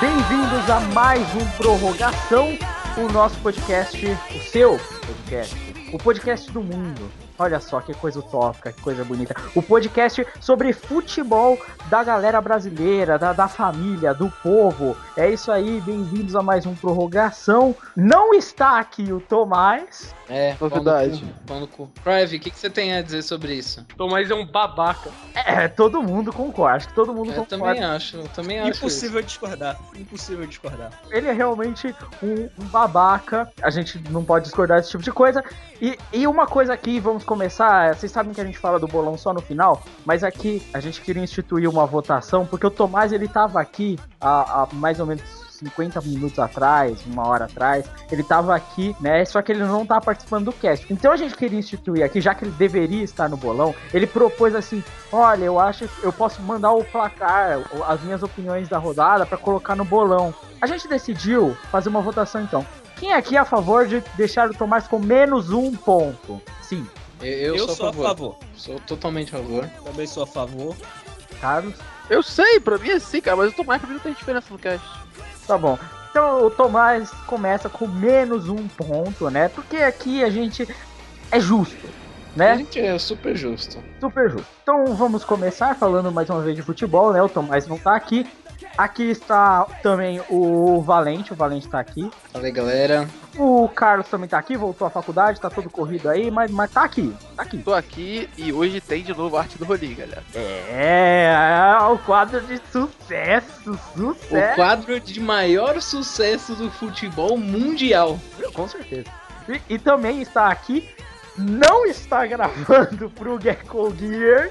Bem-vindos a mais um Prorrogação, o nosso podcast, o seu podcast, o podcast do mundo. Olha só que coisa utópica, que coisa bonita. O podcast sobre futebol da galera brasileira, da, da família, do povo. É isso aí, bem-vindos a mais um Prorrogação. Não está aqui o Tomás. É, novidade. Private, o que, que você tem a dizer sobre isso? Tomás é um babaca. É, todo mundo concorda. Acho que todo mundo eu concorda. Também acho, eu também acho. Impossível isso. discordar. Impossível discordar. Ele é realmente um, um, babaca. A gente não pode discordar desse tipo de coisa. E, e uma coisa aqui, vamos começar. Vocês sabem que a gente fala do bolão só no final, mas aqui a gente queria instituir uma votação, porque o Tomás ele tava aqui há, há mais ou menos 50 minutos atrás, uma hora atrás, ele tava aqui, né? Só que ele não tá participando do cast. Então a gente queria instituir aqui, já que ele deveria estar no bolão, ele propôs assim: olha, eu acho que eu posso mandar o placar, as minhas opiniões da rodada para colocar no bolão. A gente decidiu fazer uma votação então. Quem aqui é a favor de deixar o Tomás com menos um ponto? Sim. Eu, eu sou, sou a, favor. a favor. Sou totalmente a favor. Também sou a favor. Carlos? Eu sei, pra mim é sim, cara, mas o Tomás pra mim não tem diferença no cast. Tá bom. Então o Tomás começa com menos um ponto, né? Porque aqui a gente é justo, né? A gente é super justo. Super justo. Então vamos começar falando mais uma vez de futebol, né? O Tomás não tá aqui. Aqui está também o Valente, o Valente tá aqui. Fala aí, galera. O Carlos também tá aqui, voltou à faculdade, tá todo corrido aí, mas, mas tá aqui, tá aqui. Tô aqui e hoje tem de novo a arte do Rolim, galera. É, é, o quadro de sucesso, sucesso. O quadro de maior sucesso do futebol mundial. Com certeza. E, e também está aqui, não está gravando pro Gecko Gear,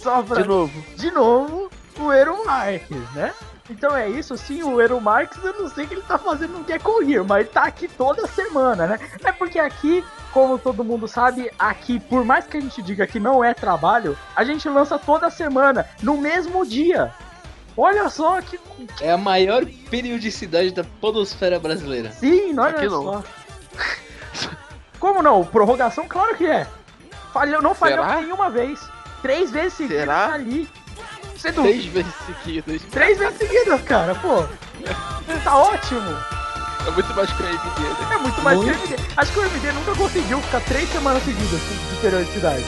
só pra... De novo. De novo, o Eero Marques, né? Então é isso, sim, o Eero Marques, eu não sei o que ele tá fazendo no Get Correr, mas tá aqui toda semana, né? É porque aqui, como todo mundo sabe, aqui, por mais que a gente diga que não é trabalho, a gente lança toda semana, no mesmo dia. Olha só que. É a maior periodicidade da podosfera brasileira. Sim, olha aqui só. Não. Como não? Prorrogação, claro que é. Falhou, não falhou nenhuma vez. Três vezes seguidas Será? ali. Você não... Três vezes seguidas. Três vezes seguidas, cara, pô. Tá ótimo. É muito mais que o MD, É muito mais muito? que o MD. Acho que o MD nunca conseguiu ficar três semanas seguidas de periodicidade.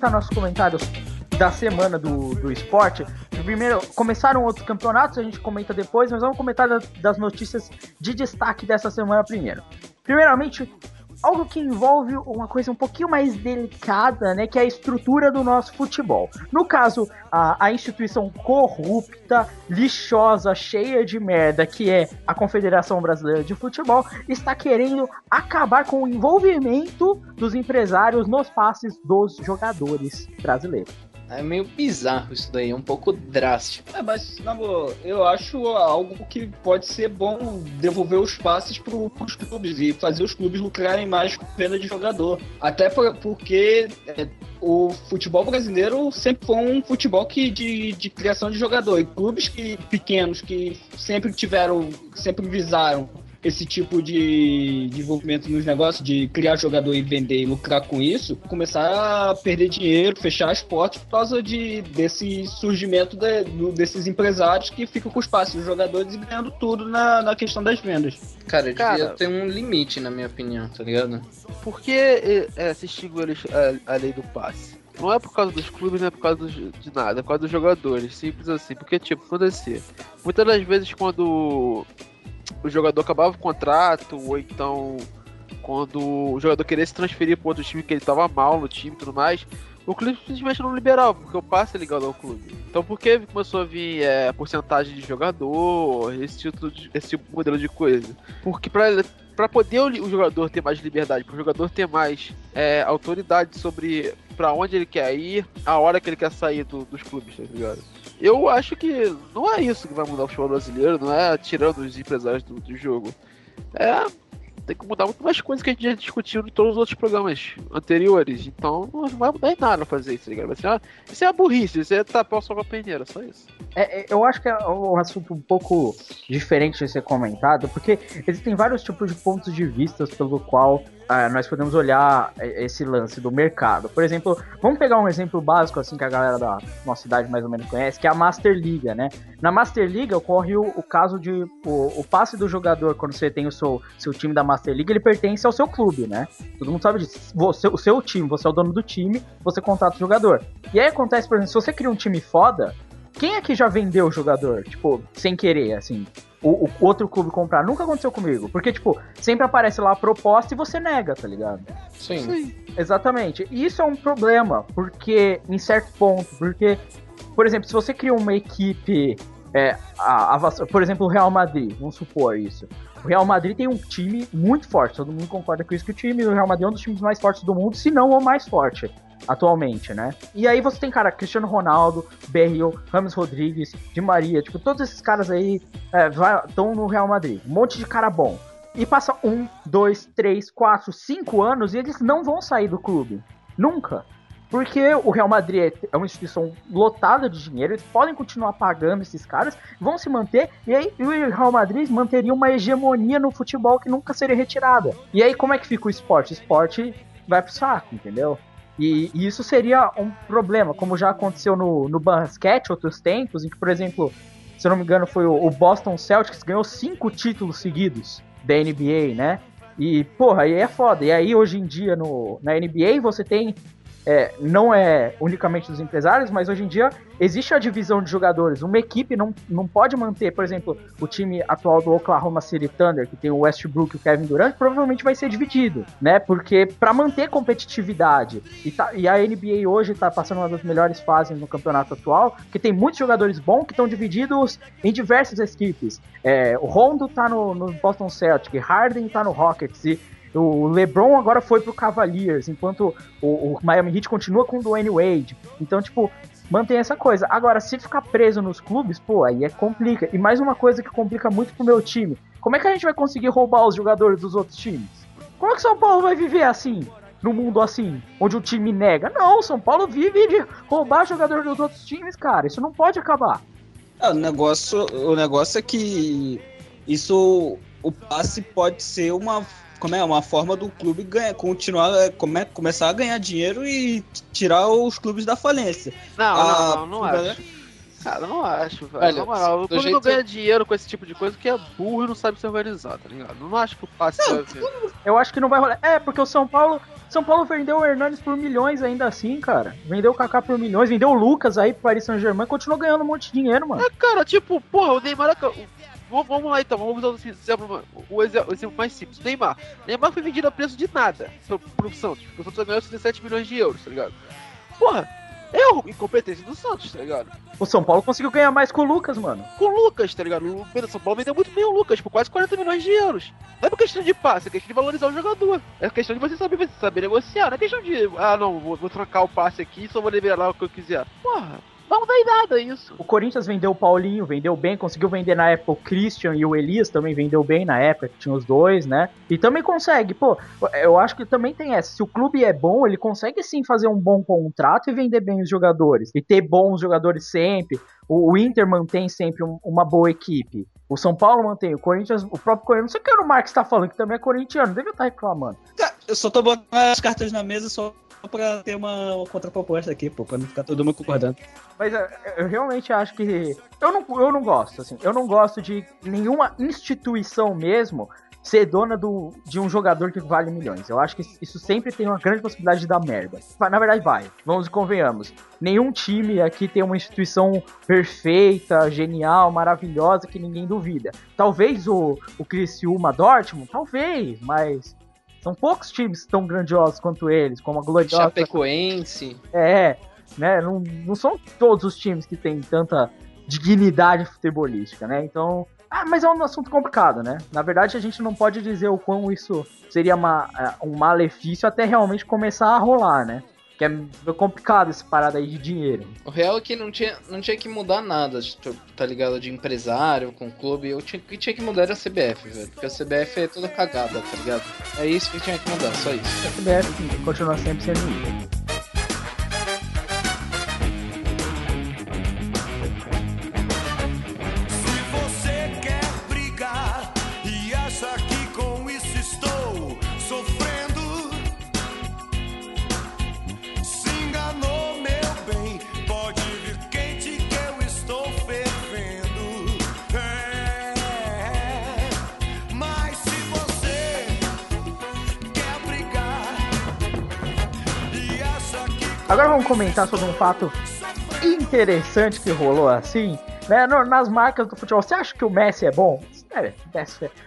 Comentar nossos comentários da semana do, do esporte. Primeiro, começaram outros campeonatos, a gente comenta depois, mas vamos comentar das notícias de destaque dessa semana primeiro. Primeiramente, algo que envolve uma coisa um pouquinho mais delicada, né, que é a estrutura do nosso futebol. No caso, a, a instituição corrupta, lixosa, cheia de merda, que é a Confederação Brasileira de Futebol, está querendo acabar com o envolvimento dos empresários nos passes dos jogadores brasileiros. É meio bizarro isso daí, é um pouco drástico. É, mas, na boa, eu acho algo que pode ser bom devolver os passes para os clubes e fazer os clubes lucrarem mais com venda de jogador. Até por, porque é, o futebol brasileiro sempre foi um futebol que, de, de criação de jogador. E clubes que, pequenos que sempre tiveram, sempre visaram esse tipo de desenvolvimento nos negócios, de criar jogador e vender e lucrar com isso, começar a perder dinheiro, fechar as portas por causa de, desse surgimento de, desses empresários que ficam com os passos dos jogadores e ganhando tudo na, na questão das vendas. Cara, Cara devia ter um limite, na minha opinião, tá ligado? Por que é, é se extinguiu a, a lei do passe? Não é por causa dos clubes, não é por causa dos, de nada, é por causa dos jogadores, simples assim. Porque, tipo, acontecia. Muitas das vezes quando o jogador acabava o contrato, ou então quando o jogador queria se transferir para outro time que ele estava mal no time e tudo mais, o clube simplesmente não liberava, porque o passe é ligado ao clube. Então por que começou a vir é, porcentagem de jogador, esse tipo, de, esse tipo de modelo de coisa? Porque para poder o, jogador ter mais liberdade, para o jogador ter mais é, autoridade sobre para onde ele quer ir, a hora que ele quer sair do, dos clubes, tá ligado? Eu acho que não é isso que vai mudar o futebol brasileiro, não é tirando os empresários do, do jogo. É tem que mudar muito mais coisas que a gente já discutiu em todos os outros programas anteriores. Então não vai mudar em nada fazer isso, ligado? Isso é, isso é burrice, isso é tapar o com a peneira, só isso. É, é, eu acho que é um assunto um pouco diferente de ser comentado, porque existem vários tipos de pontos de vista pelo qual ah, nós podemos olhar esse lance do mercado. Por exemplo, vamos pegar um exemplo básico assim que a galera da nossa cidade mais ou menos conhece, que é a Master Liga, né? Na Master Liga ocorre o, o caso de o, o, passe do jogador quando você tem o seu, seu time da Master League, ele pertence ao seu clube, né? Todo mundo sabe disso. Você, o seu time, você é o dono do time, você contrata o jogador. E aí acontece, por exemplo, se você cria um time foda, quem é que já vendeu o jogador? Tipo, sem querer, assim o, o, outro clube comprar. Nunca aconteceu comigo. Porque, tipo, sempre aparece lá a proposta e você nega, tá ligado? Sim. Sim. Exatamente. E isso é um problema, porque, em certo ponto, porque, por exemplo, se você cria uma equipe. É, a, a, por exemplo, o Real Madrid, vamos supor isso. O Real Madrid tem um time muito forte, todo mundo concorda com isso, que o time do Real Madrid é um dos times mais fortes do mundo, se não o mais forte atualmente, né? E aí você tem, cara, Cristiano Ronaldo, Berrio, Ramos Rodrigues, Di Maria, tipo, todos esses caras aí estão é, no Real Madrid. Um monte de cara bom. E passa um, dois, três, quatro, cinco anos e eles não vão sair do clube. Nunca. Porque o Real Madrid é uma instituição lotada de dinheiro, eles podem continuar pagando esses caras, vão se manter, e aí o Real Madrid manteria uma hegemonia no futebol que nunca seria retirada. E aí como é que fica o esporte? O esporte vai pro saco, entendeu? E, e, isso seria um problema, como já aconteceu no, no basquete outros tempos, em que, por exemplo, se eu não me engano, foi o, o Boston Celtics ganhou cinco títulos seguidos da NBA, né? E, porra, aí é foda. E aí, hoje em dia, no, na NBA, você tem é, não é unicamente dos empresários, mas hoje em dia existe a divisão de jogadores. Uma equipe não, não pode manter, por exemplo, o time atual do Oklahoma City Thunder, que tem o Westbrook e o Kevin Durant, provavelmente vai ser dividido, né? Porque para manter competitividade, e, tá, e, a NBA hoje tá passando uma das melhores fases no campeonato atual, que tem muitos jogadores bons que estão divididos em diversas equipes. É, o Rondo tá no, no Boston Celtics, Harden tá no Rockets, e o LeBron agora foi pro Cavaliers, enquanto o, o Miami Heat continua com o Dwayne Wade. Então, tipo, mantém essa coisa. Agora, se ficar preso nos clubes, pô, aí é complica. E mais uma coisa que complica muito pro meu time. Como é que a gente vai conseguir roubar os jogadores dos outros times? Como é que São Paulo vai viver assim? No mundo assim, onde o time nega? Não, São Paulo vive de roubar jogador dos outros times, cara. Isso não pode acabar. É, o negócio, o negócio é que isso o passe pode ser uma como é uma forma do clube ganhar, continuar, é, come, começar a ganhar dinheiro e tirar os clubes da falência. Não, a, não, não, não acho. Cara, não acho, velho. Na moral, o clube jeito... não ganha dinheiro com esse tipo de coisa porque é burro e não sabe se organizar, tá ligado? Não acho que o passe não, Eu acho que não vai rolar. É, porque o São Paulo. São Paulo vendeu o Hernandes por milhões ainda assim, cara. Vendeu o Kaká por milhões, vendeu o Lucas aí pro Paris Saint-Germain, continuou ganhando um monte de dinheiro, mano. É, cara, tipo, porra, o Neymar vamos, vamos lá então, vamos usar o exemplo, o exemplo mais simples. Neymar. Neymar foi vendido a preço de nada pro, pro Santos. O Santos ganhou 67 milhões de euros, tá ligado? Porra, erro, incompetência do Santos, tá ligado? O São Paulo conseguiu ganhar mais com o Lucas, mano. Com o Lucas, tá ligado? O São Paulo vendeu muito bem o Lucas, por quase 40 milhões de euros. Não é por questão de passe, é questão de valorizar o jogador. É questão de você saber, saber negociar, não é questão de, ah não, vou, vou trocar o passe aqui e só vou liberar o que eu quiser. Porra, não dá em nada isso. O Corinthians vendeu o Paulinho, vendeu bem, conseguiu vender na época o Christian e o Elias também vendeu bem na época, que tinha os dois, né? E também consegue, pô, eu acho que também tem essa. Se o clube é bom, ele consegue sim fazer um bom contrato e vender bem os jogadores. E ter bons jogadores sempre. O, o Inter mantém sempre um, uma boa equipe. O São Paulo mantém, o Corinthians, o próprio Corinthians, não sei o que o Marcos tá falando, que também é corintiano, deve estar reclamando. Eu só tô botando as cartas na mesa só pra ter uma contraproposta aqui, pô, pra não ficar todo mundo concordando. Mas eu, eu realmente acho que. Eu não, eu não gosto, assim. Eu não gosto de nenhuma instituição mesmo ser dona do, de um jogador que vale milhões. Eu acho que isso sempre tem uma grande possibilidade de dar merda. Na verdade, vai. Vamos e convenhamos. Nenhum time aqui tem uma instituição perfeita, genial, maravilhosa que ninguém duvida. Talvez o, o Criciúma Dortmund, talvez, mas são poucos times tão grandiosos quanto eles, como a Gloriosa. Chapecoense. É, né? Não, não são todos os times que têm tanta dignidade futebolística, né? Então, ah, mas é um assunto complicado, né? Na verdade, a gente não pode dizer o quão isso seria uma, é, um malefício até realmente começar a rolar, né? Que é complicado essa parada aí de dinheiro. O real é que não tinha, não tinha que mudar nada, tá ligado? De empresário com clube. O que tinha que mudar era a CBF, velho. Porque a CBF é toda cagada, tá ligado? É isso que tinha que mudar, só isso. A CBF continua sempre sendo isso. Vamos comentar sobre um fato interessante que rolou assim, né? Nas marcas do futebol. Você acha que o Messi é bom? É,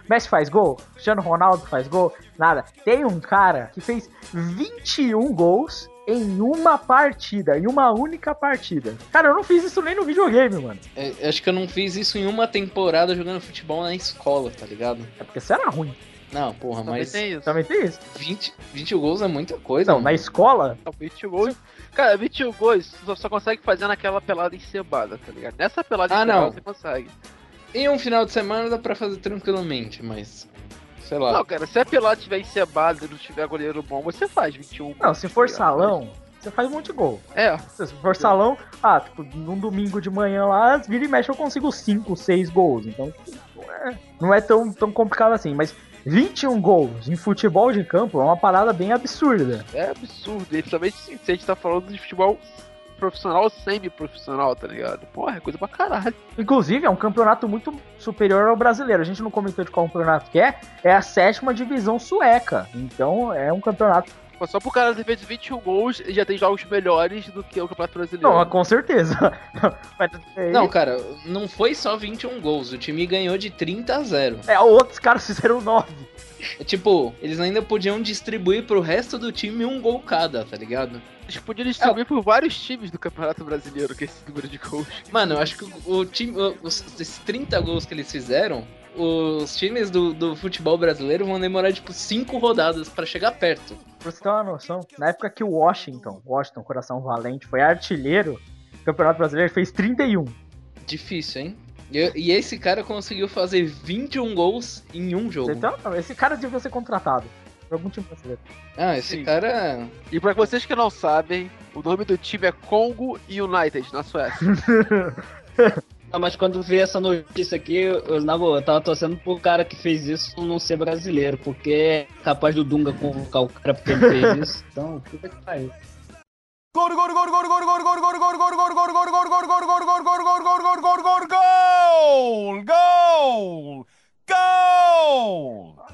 Messi faz gol, Cristiano Ronaldo faz gol, nada. Tem um cara que fez 21 gols em uma partida, em uma única partida. Cara, eu não fiz isso nem no videogame, mano. É, acho que eu não fiz isso em uma temporada jogando futebol na escola, tá ligado? É porque você era ruim. Não, porra, Também mas. tem isso. Também tem isso. 20, 20 gols é muita coisa. Não, mano. na escola, Não, 20 gols. Cara, 21 gols só, só consegue fazer naquela pelada encebada, tá ligado? Nessa pelada Ah, encebada não. você consegue. Em um final de semana dá pra fazer tranquilamente, mas. Sei lá. Não, cara, se a pelada tiver encebada e não tiver goleiro bom, você faz 21 não, se for tá salão, você faz um monte de gol. É, Se for salão, ah, tipo, num domingo de manhã lá, vira e mexe, eu consigo 5, 6 gols. Então, não é, não é tão, tão complicado assim. Mas 21 gols em futebol de campo é uma parada bem absurda. é absurdo. E principalmente se a gente tá falando de futebol profissional ou semi-profissional, tá ligado? Porra, é coisa pra caralho. Inclusive, é um campeonato muito superior ao brasileiro. A gente não comentou de qual campeonato que é. É a sétima divisão sueca. Então, é um campeonato. Só pro cara ter feito 21 gols, ele já tem jogos melhores do que o Campeonato Brasileiro. Não, com certeza. Mas, é, Não, cara, não foi só 21 gols. O time ganhou de 30 a 0. é, outros caras fizeram 9. É, tipo, eles ainda podiam distribuir pro resto do time um gol cada, tá ligado? Eles podiam distribuir por vários times do Campeonato Brasileiro com esse número de gols. Mano, eu acho que o, o time. o- Os, esses 30 gols que eles fizeram, os times do, do futebol brasileiro vão demorar, tipo, 5 rodadas pra chegar perto. Pra você ter uma noção, na época que o Washington, Washington Coração Valente, foi artilheiro, o Campeonato Brasileiro fez 31. Difícil, hein? E, e esse cara conseguiu fazer 21 gols em um jogo. Então, esse cara devia ser contratado por algum time brasileiro. Ah, esse Sim. cara. E pra vocês que não sabem, o nome do time é Congo United, na Suécia. Ah, mas quando vi essa notícia aqui, eu, na boa, eu tava torcendo pro cara que fez isso não ser brasileiro, porque é capaz do Dunga convocar o cara porque ele fez isso. Então, puta que pariu.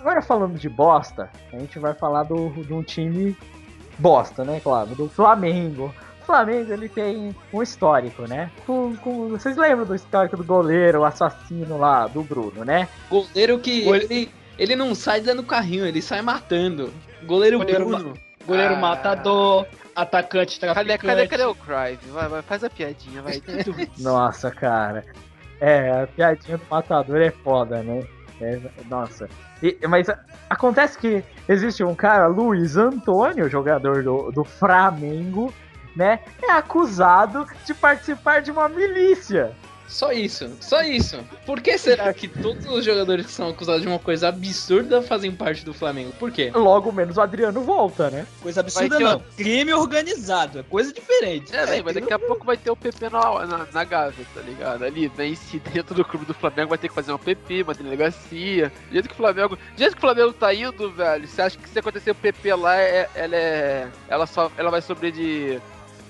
Agora falando de bosta, a gente vai falar do, de um time bosta, né? Claro, do Flamengo. Flamengo ele tem um histórico, né? Com, com- vocês lembram do histórico do goleiro, o assassino lá, do Bruno, né? Goleiro que Gole- ele, ele não sai dando carrinho, ele sai matando. Goleiro, Goleiro Bruno. Goleiro Ah. matador, atacante Cadê, traficante. cadê, cadê o Crive? Vai, vai, faz a piadinha, vai. Nossa, cara. É, a piadinha do matador é foda, né? É, nossa. E- mas a- acontece que existe um cara, Luiz Antônio, jogador do, do Flamengo, né? É acusado de participar de uma milícia. Só isso, só isso. Por que será que todos os jogadores que são acusados de uma coisa absurda fazem parte do Flamengo? Por quê? Logo menos o Adriano volta, né? Coisa absurda ter não. Crime organizado. É coisa diferente. É, mas daqui a pouco vai ter o PP na, na, na Gávea, tá ligado? Ali, vem se dentro do clube do Flamengo vai ter que fazer uma PP, uma delegacia. Do jeito que o Flamengo. Do jeito que o Flamengo tá indo, velho, você acha que se acontecer o PP lá, é, ela é. Ela só. Ela vai sobrer de.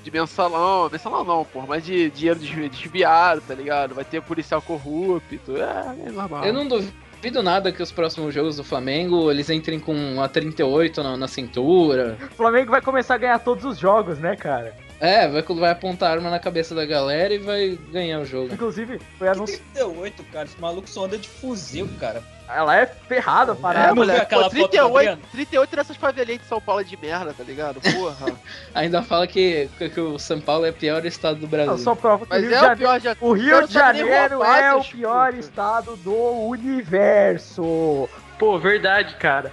De mensalão, mensalão não, porra, mas de dinheiro desvi- desviado, tá ligado? Vai ter policial corrupto, é, é normal. Eu não duvido nada que os próximos jogos do Flamengo eles entrem com a 38 na, na cintura. O Flamengo vai começar a ganhar todos os jogos, né, cara? É, vai, vai apontar a arma na cabeça da galera e vai ganhar o jogo. Inclusive, foi anunciado. 38, cara. Esse maluco só anda de fuzil, cara. Ela é ferrada, É, parada. moleque, aquela pô, foto do 38, Adriano. 38 nessas favelinhas de São Paulo de merda, tá ligado? Porra. Ainda fala que, que, que o São Paulo é o pior estado do Brasil. Não, só prova que o Mas Rio de é o Janeiro. pior de O Rio de Janeiro é o pior estado do universo. Pô, verdade, cara.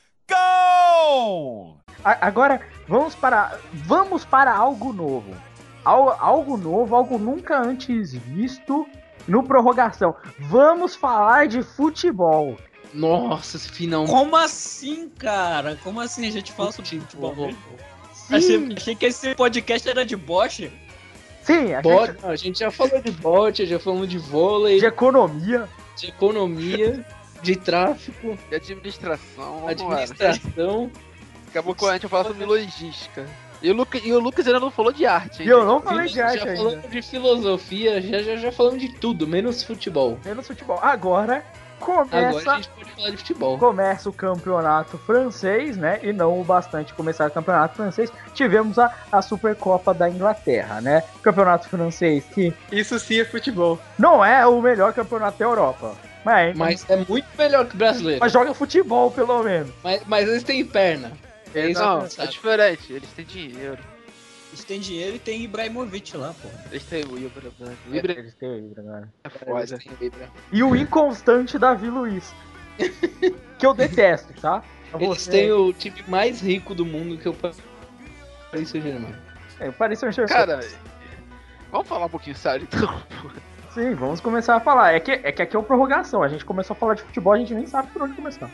Agora, vamos para, vamos para algo novo. Al- algo novo, algo nunca antes visto no prorrogação. Vamos falar de futebol. Nossa, esse final. Como assim, cara? Como assim a gente fala sobre futebol? Futebol. Sim, Achei, achei que esse podcast era de boche. sim a Bot, gente, não, a gente já falou de bote, já falamos de vôlei, de economia. de economia, de tráfico, De administração. administração. Acabou com a gente falar sobre logística. E o, Luca, e o Lucas ainda não falou de arte, hein? eu não falei de já arte ainda. falamos de filosofia, já, já, já falamos de tudo, menos futebol. Menos futebol. Agora Agora começa, a gente pode falar de futebol. começa o campeonato francês, né? E não o bastante começar o campeonato francês. Tivemos a, a Supercopa da Inglaterra, né? Campeonato francês que Isso sim é futebol. não é o melhor campeonato da Europa. Mas, Mas é muito melhor que o brasileiro. mas joga futebol, pelo menos. Mas, mas eles têm perna. É isso Não, é diferente. Eles têm dinheiro. Eles têm dinheiro e tem Ibrahimovic lá, pô. Eles têm o Ibra, né? O Ibra Eles têm o Ibra, é Eles foda. têm Ibra. E o inconstante Davi Luiz. que eu detesto, tá? Pra Eles têm o time mais rico do mundo que é o Paris Saint-Germain. É, o Paris Saint-Germain. Cara, vamos falar um pouquinho sério então. Sim, vamos começar a falar. É que, é que aqui é uma prorrogação. A gente começou a falar de futebol, a gente nem sabe por onde começar.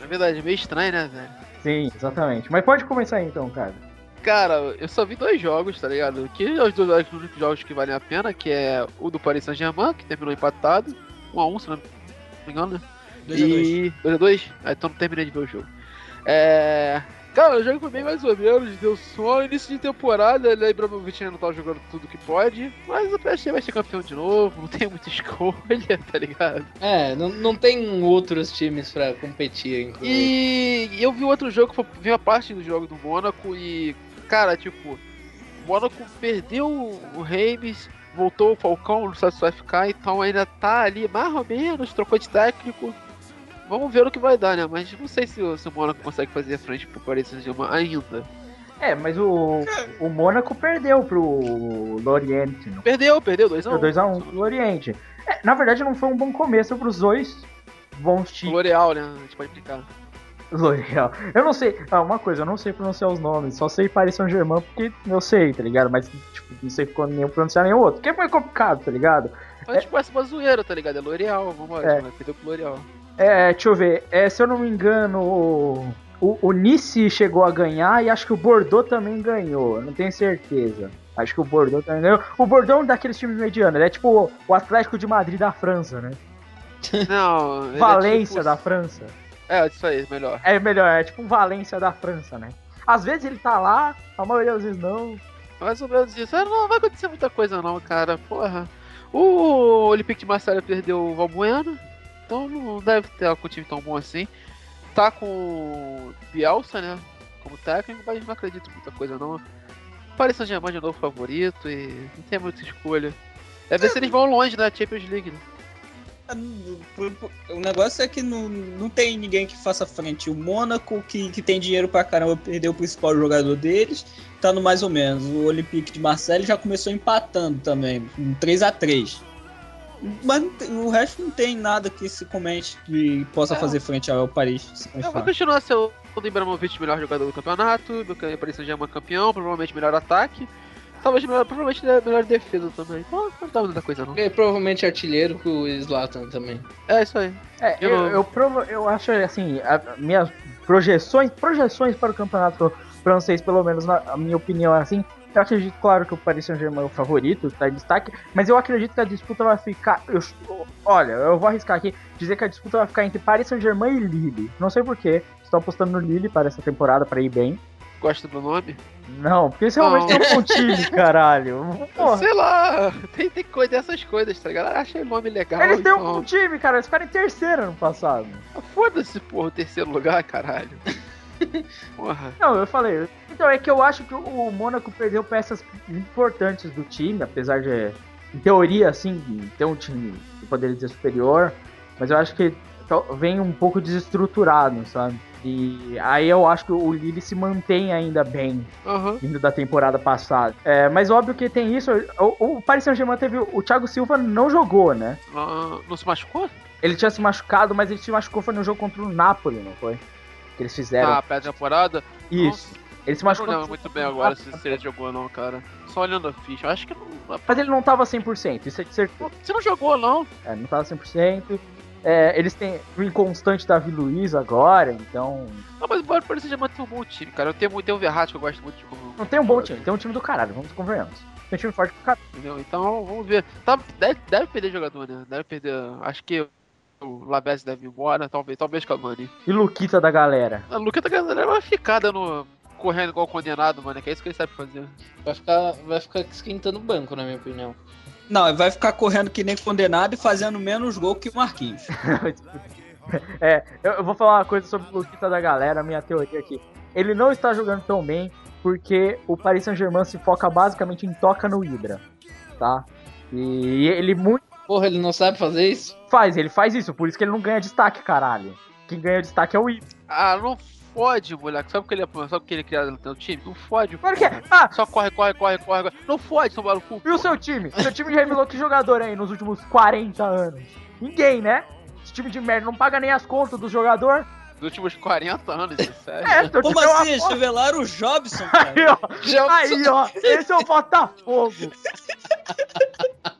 Na verdade, é meio estranho, né, velho? Sim, exatamente. Mas pode começar aí, então, cara. Cara, eu só vi dois jogos, tá ligado? Que é os dois únicos jogos que valem a pena, que é o do Paris Saint-Germain, que terminou empatado, 1x1, se não me engano, né? 2x2. E 2x2? Ah, então não terminei de ver o jogo. É. Cara, o jogo foi bem mais ou menos, deu só início de temporada, ele Ibrahimovic ainda não tá jogando tudo que pode, mas o PSG vai ser campeão de novo, não tem muita escolha, tá ligado? É, não, não tem outros times pra competir, inclusive. E eu vi outro jogo, vi uma parte do jogo do Mônaco e, cara, tipo, o Mônaco perdeu o Reims, voltou o Falcão, não sabe se vai ficar, então ainda tá ali mais ou menos, trocou de técnico. Vamos ver o que vai dar, né? Mas não sei se, o- se o Mônaco consegue fazer frente pro Paris Saint-Germain ainda. É, mas o, o Mônaco perdeu pro Lorient. Não Perdeu, perdeu 2x1. foi 2x1 pro Lorient. É, na verdade, não foi um bom começo pros dois bons times. L'Oreal, né? A gente pode brincar. L'Oreal. Eu não sei. Ah, uma coisa, eu não sei pronunciar os nomes. Só sei Paris Saint-Germain porque eu sei, tá ligado? Mas, tipo, não sei quando nem pronunciar nenhum outro. Que é mais complicado, tá ligado? Mas tipo, essa uma zoeira, tá ligado? É L'Oreal, vamos É. lá, perdeu pro L'Oreal. É, deixa eu ver. É, se eu não me engano, o, o Nice chegou a ganhar e acho que o Bordeaux também ganhou. Não tenho certeza. Acho que o Bordeaux também ganhou. O Bordeaux é um daqueles times medianos, ele é tipo o Atlético de Madrid da França, né? Não, é Valência tipo- da França. É, isso aí, melhor. É melhor, é tipo um Valência da França, né? Às vezes ele tá lá, a maioria das vezes não. Mais ou menos isso. Não vai acontecer muita coisa não, cara. Porra. O Olympique de Marselha perdeu o Valbuena, então não deve ter com um time tão bom assim. Tá com o Bielsa, né? Como técnico, mas não acredito em muita coisa não. Paris Saint-Germain de novo favorito e não tem muita escolha. É ver se eles vão longe na Champions League. Né? O negócio é que não, não tem ninguém que faça frente. O Mônaco, que, que tem dinheiro pra caramba, perdeu o principal jogador deles, tá no mais ou menos. O Olympique de Marseille já começou empatando também, um 3 a 3 Mas não tem- o resto não tem nada que se comente que possa É. fazer frente ao Paris. Eu vou continuar ser o o Ibrahimovic melhor jogador do campeonato, meu Paris Saint-Germain campeão, provavelmente melhor ataque. Talvez melhor, provavelmente melhor defesa também. Então não tá muita coisa não. E provavelmente artilheiro com o Zlatan também. É isso aí. É, Eu eu, não- eu, provo- eu acho assim, a- minhas projeções, projeções para o campeonato francês, pelo menos na a minha opinião, é assim. Eu acredito, claro, que o Paris Saint-Germain é o favorito, tá em destaque, mas eu acredito que a disputa vai ficar. eu- olha, eu vou arriscar aqui dizer que a disputa vai ficar entre Paris Saint-Germain e Lille. Não sei porquê. Estou apostando no Lille para essa temporada, para ir bem. Gosta do nome? Não, porque esse realmente Não. é um bom time, caralho. Porra, Sei lá, tem, tem coisa dessas coisas, tá ligado? Achei o nome legal. eles têm um então... bom time, cara. Eles ficaram em terceiro ano passado. Foda-se, porra, o terceiro lugar, caralho. Porra. Não, eu falei. Então é que eu acho que o Mônaco perdeu peças importantes do time, apesar de, em teoria, assim, ter um time que poderia dizer superior, mas eu acho que vem um pouco desestruturado, sabe? E aí eu acho que o Lille se mantém ainda bem, Aham. vindo da temporada passada. É, mas óbvio que tem isso. O, o Paris Saint-Germain teve. O Thiago Silva não jogou, né? Não, não se machucou? Ele tinha se machucado, mas ele se machucou foi no jogo contra o Napoli, não foi? Que eles fizeram. Ah, pré-temporada? isso. Ele se Não machucou. lembro muito bem agora se, ele jogou não, cara. Só olhando a ficha. Acho que não. Mas ele não tava 100%, isso é de certeza. Você não jogou, não? É, não tava 100%. É, eles têm o inconstante Davi Luiz agora, então. Não, mas embora pareça já manter um bom time, cara. Eu tenho, muito- o Verratti que eu gosto muito de como. Não tem um bom time, tem um time do caralho, vamos convenhamos. Tem um time forte pro caralho. Entendeu? Então, vamos ver. Tá, deve, deve perder jogador, né? Deve perder. Acho que o Labese deve ir embora, talvez, talvez Cavani. E Luquita da galera. A Luca tá ganhando uma ficada no. Correndo igual condenado, mano. Que é isso que ele sabe fazer. Vai ficar, vai ficar esquentando o banco, na minha opinião. Não, ele vai ficar correndo que nem condenado e fazendo menos gol que o Marquinhos. é, eu, eu vou falar uma coisa sobre o Luquita da galera, a minha teoria aqui. Ele não está jogando tão bem porque o Paris Saint-Germain se foca basicamente em toca no Hydra, tá? E ele muito Porra, ele não sabe fazer isso? faz, ele faz isso, por isso que ele não ganha destaque, caralho. Quem ganha destaque é o Hydra. Ah, não fode, moleque. Sabe porque ele é, sabe porque ele é criado no time? Não fode, é. porra. Ah, Só corre, corre, corre, corre. corre. Não fode, São Paulo. E o seu time? Seu time revelou que jogador aí nos últimos 40 anos? Ninguém, né? Esse time de merda não paga nem as contas do jogador. Nos últimos 40 anos, é sério. É, seu Como é assim? Eles revelaram o Jobson, cara. Aí, ó. Já Aí, ó. Esse é o Botafogo.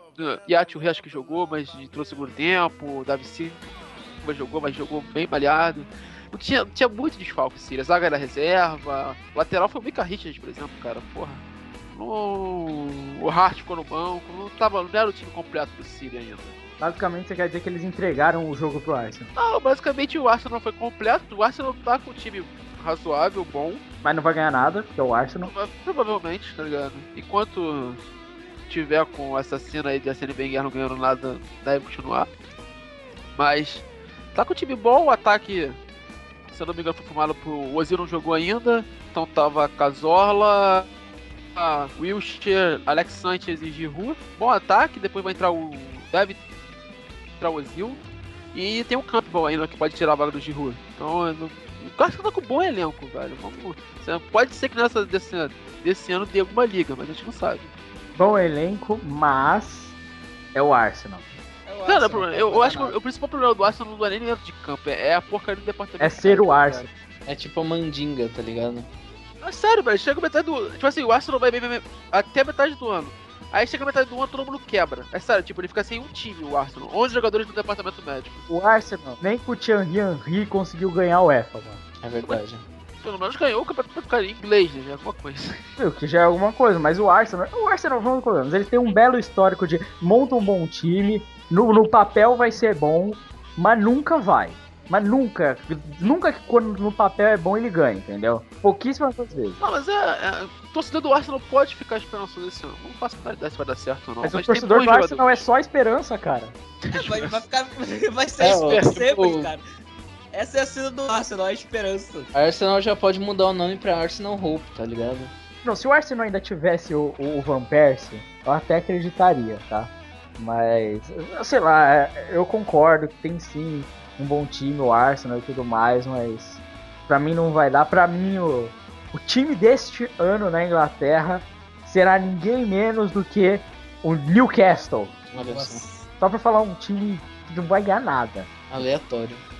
Yati, o acho que jogou, mas entrou no segundo tempo, o Davi Silva jogou, mas jogou bem malhado. Não tinha, tinha muito desfalque, City. A zaga era reserva, o lateral foi o Mika Richards, por exemplo, cara, porra. No... O Hart ficou no banco, não, tava, não era o time completo do City ainda. Basicamente, você quer dizer que eles entregaram o jogo pro Arsenal. Não, basicamente o Arsenal foi completo. O Arsenal tá com um time razoável, bom. Mas não vai ganhar nada, porque é o Arsenal. prova- Provavelmente, tá ligado? Enquanto tiver com essa cena aí de Arsene Wenger não ganhando nada, deve continuar. Mas tá com um time bom, o ataque, se eu não me engano, foi formado por. O Ozil não jogou ainda, então tava Cazorla, a Wilshere, Alex Sanchez e Giroud. Bom ataque, depois vai entrar o. Deve entrar o Ozil. E tem o Campbell ainda que pode tirar a vaga do Giroud. Então, eu não- o tá com um bom elenco, velho. Vamos, pode ser que nessa desse, desse ano dê alguma liga, mas a gente não sabe. Bom elenco, mas é o Arsenal. É o Não, não, Arsenal, problema. não eu, eu acho que o, o principal problema do Arsenal não é nem dentro de campo, é é a porcaria do departamento. É ser o Arsenal. É tipo a mandinga, tá ligado? É sério, velho. Chega metade do. Tipo assim, o Arsenal vai bem, bem, bem até metade do ano. Aí chega metade do ano, todo mundo quebra. É sério, tipo, ele fica sem um time, o Arsenal. 11 jogadores no departamento médico. O Arsenal, nem com o Thierry Henry conseguiu ganhar o EFA, mano. É verdade. Pelo menos ganhou o campeonato cara, em inglês, né? Já é alguma coisa. Viu, que já é alguma coisa, mas o Arsenal, o Arsenal, vamos problemas. Ele tem um belo histórico de monta um bom time, no, no papel vai ser bom, mas nunca vai. Mas nunca, nunca que quando no papel é bom ele ganha, entendeu? Pouquíssimas vezes. Não, mas é. é o torcedor do Arsenal pode ficar esperançoso esse ano. Não faço ideia se vai dar certo ou não. Mas, o tem torcedor do Arsenal é jogadores. só esperança, cara. Vai, vai ficar. Vai ser É, tipo- cara. Essa é a cena do Arsenal, a esperança. A Arsenal já pode mudar o nome pra Arsenal Hope, tá ligado? Não, se o Arsenal ainda tivesse o, o Van Persie, eu até acreditaria, tá? Mas, sei lá, é, eu concordo que tem sim um bom time, o Arsenal e tudo mais, mas pra mim não vai dar. Pra mim, o, o time deste ano na Inglaterra será ninguém menos do que o Newcastle. Olha só. Só pra falar um time que não vai ganhar nada. Aleatório.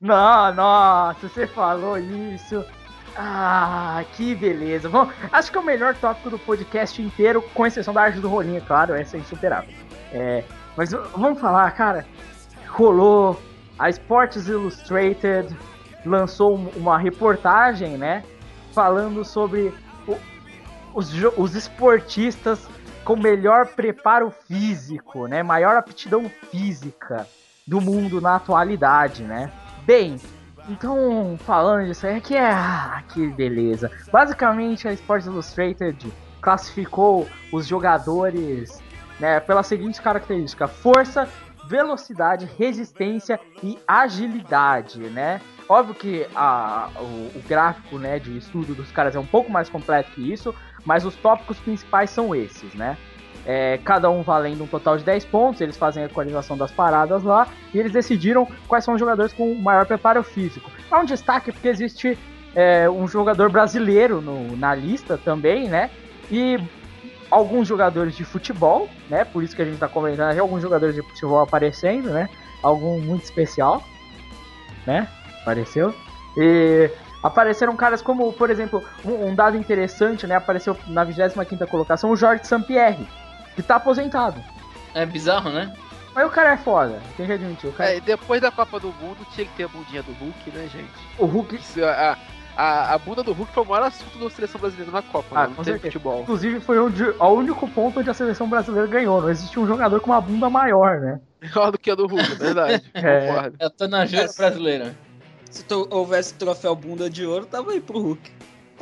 Não, nossa, você falou isso. Ah, que beleza. Bom, acho que é o melhor tópico do podcast inteiro, com exceção da arte do rolinho, claro, essa é insuperável. É, mas vamos falar, cara. Rolou. A Sports Illustrated lançou um- uma reportagem, né? Falando sobre o- os, os esportistas com melhor preparo físico, né? Maior aptidão física do mundo na atualidade, né? Bem, então falando disso aí, que é. Ah, que beleza. Basicamente a Sports Illustrated classificou os jogadores né, pelas seguintes características: força, velocidade, resistência e agilidade, né? Óbvio que a, o, o gráfico né, de estudo dos caras é um pouco mais completo que isso, mas os tópicos principais são esses, né? É, cada um valendo um total de 10 pontos, eles fazem a equalização das paradas lá, e eles decidiram quais são os jogadores com maior preparo físico. Há um destaque porque existe é, um jogador brasileiro no- na lista também, né? E alguns jogadores de futebol, né? Por isso que a gente tá comentando alguns jogadores de futebol aparecendo, né? Algum muito especial, né? Apareceu. E apareceram caras como, por exemplo, um, um dado interessante, né? Apareceu na 25ª colocação o Jorge Sampierre, que tá aposentado. É bizarro, né? Mas o cara é foda, tem que admitir. O, cara, É, depois da Copa do Mundo tinha que ter a bundinha do Hulk, né, gente? o Hulk, Isso, a, a, a bunda do Hulk foi o maior assunto da seleção brasileira na Copa, Ah, né? Não teve futebol. inclusive, foi onde, o único ponto onde a seleção brasileira ganhou. Não existia um jogador com uma bunda maior, né? Maior do que a do Hulk, é verdade. É. Concordo. É a Tanajeira brasileira. Se tu houvesse troféu bunda de ouro, tava aí pro Hulk.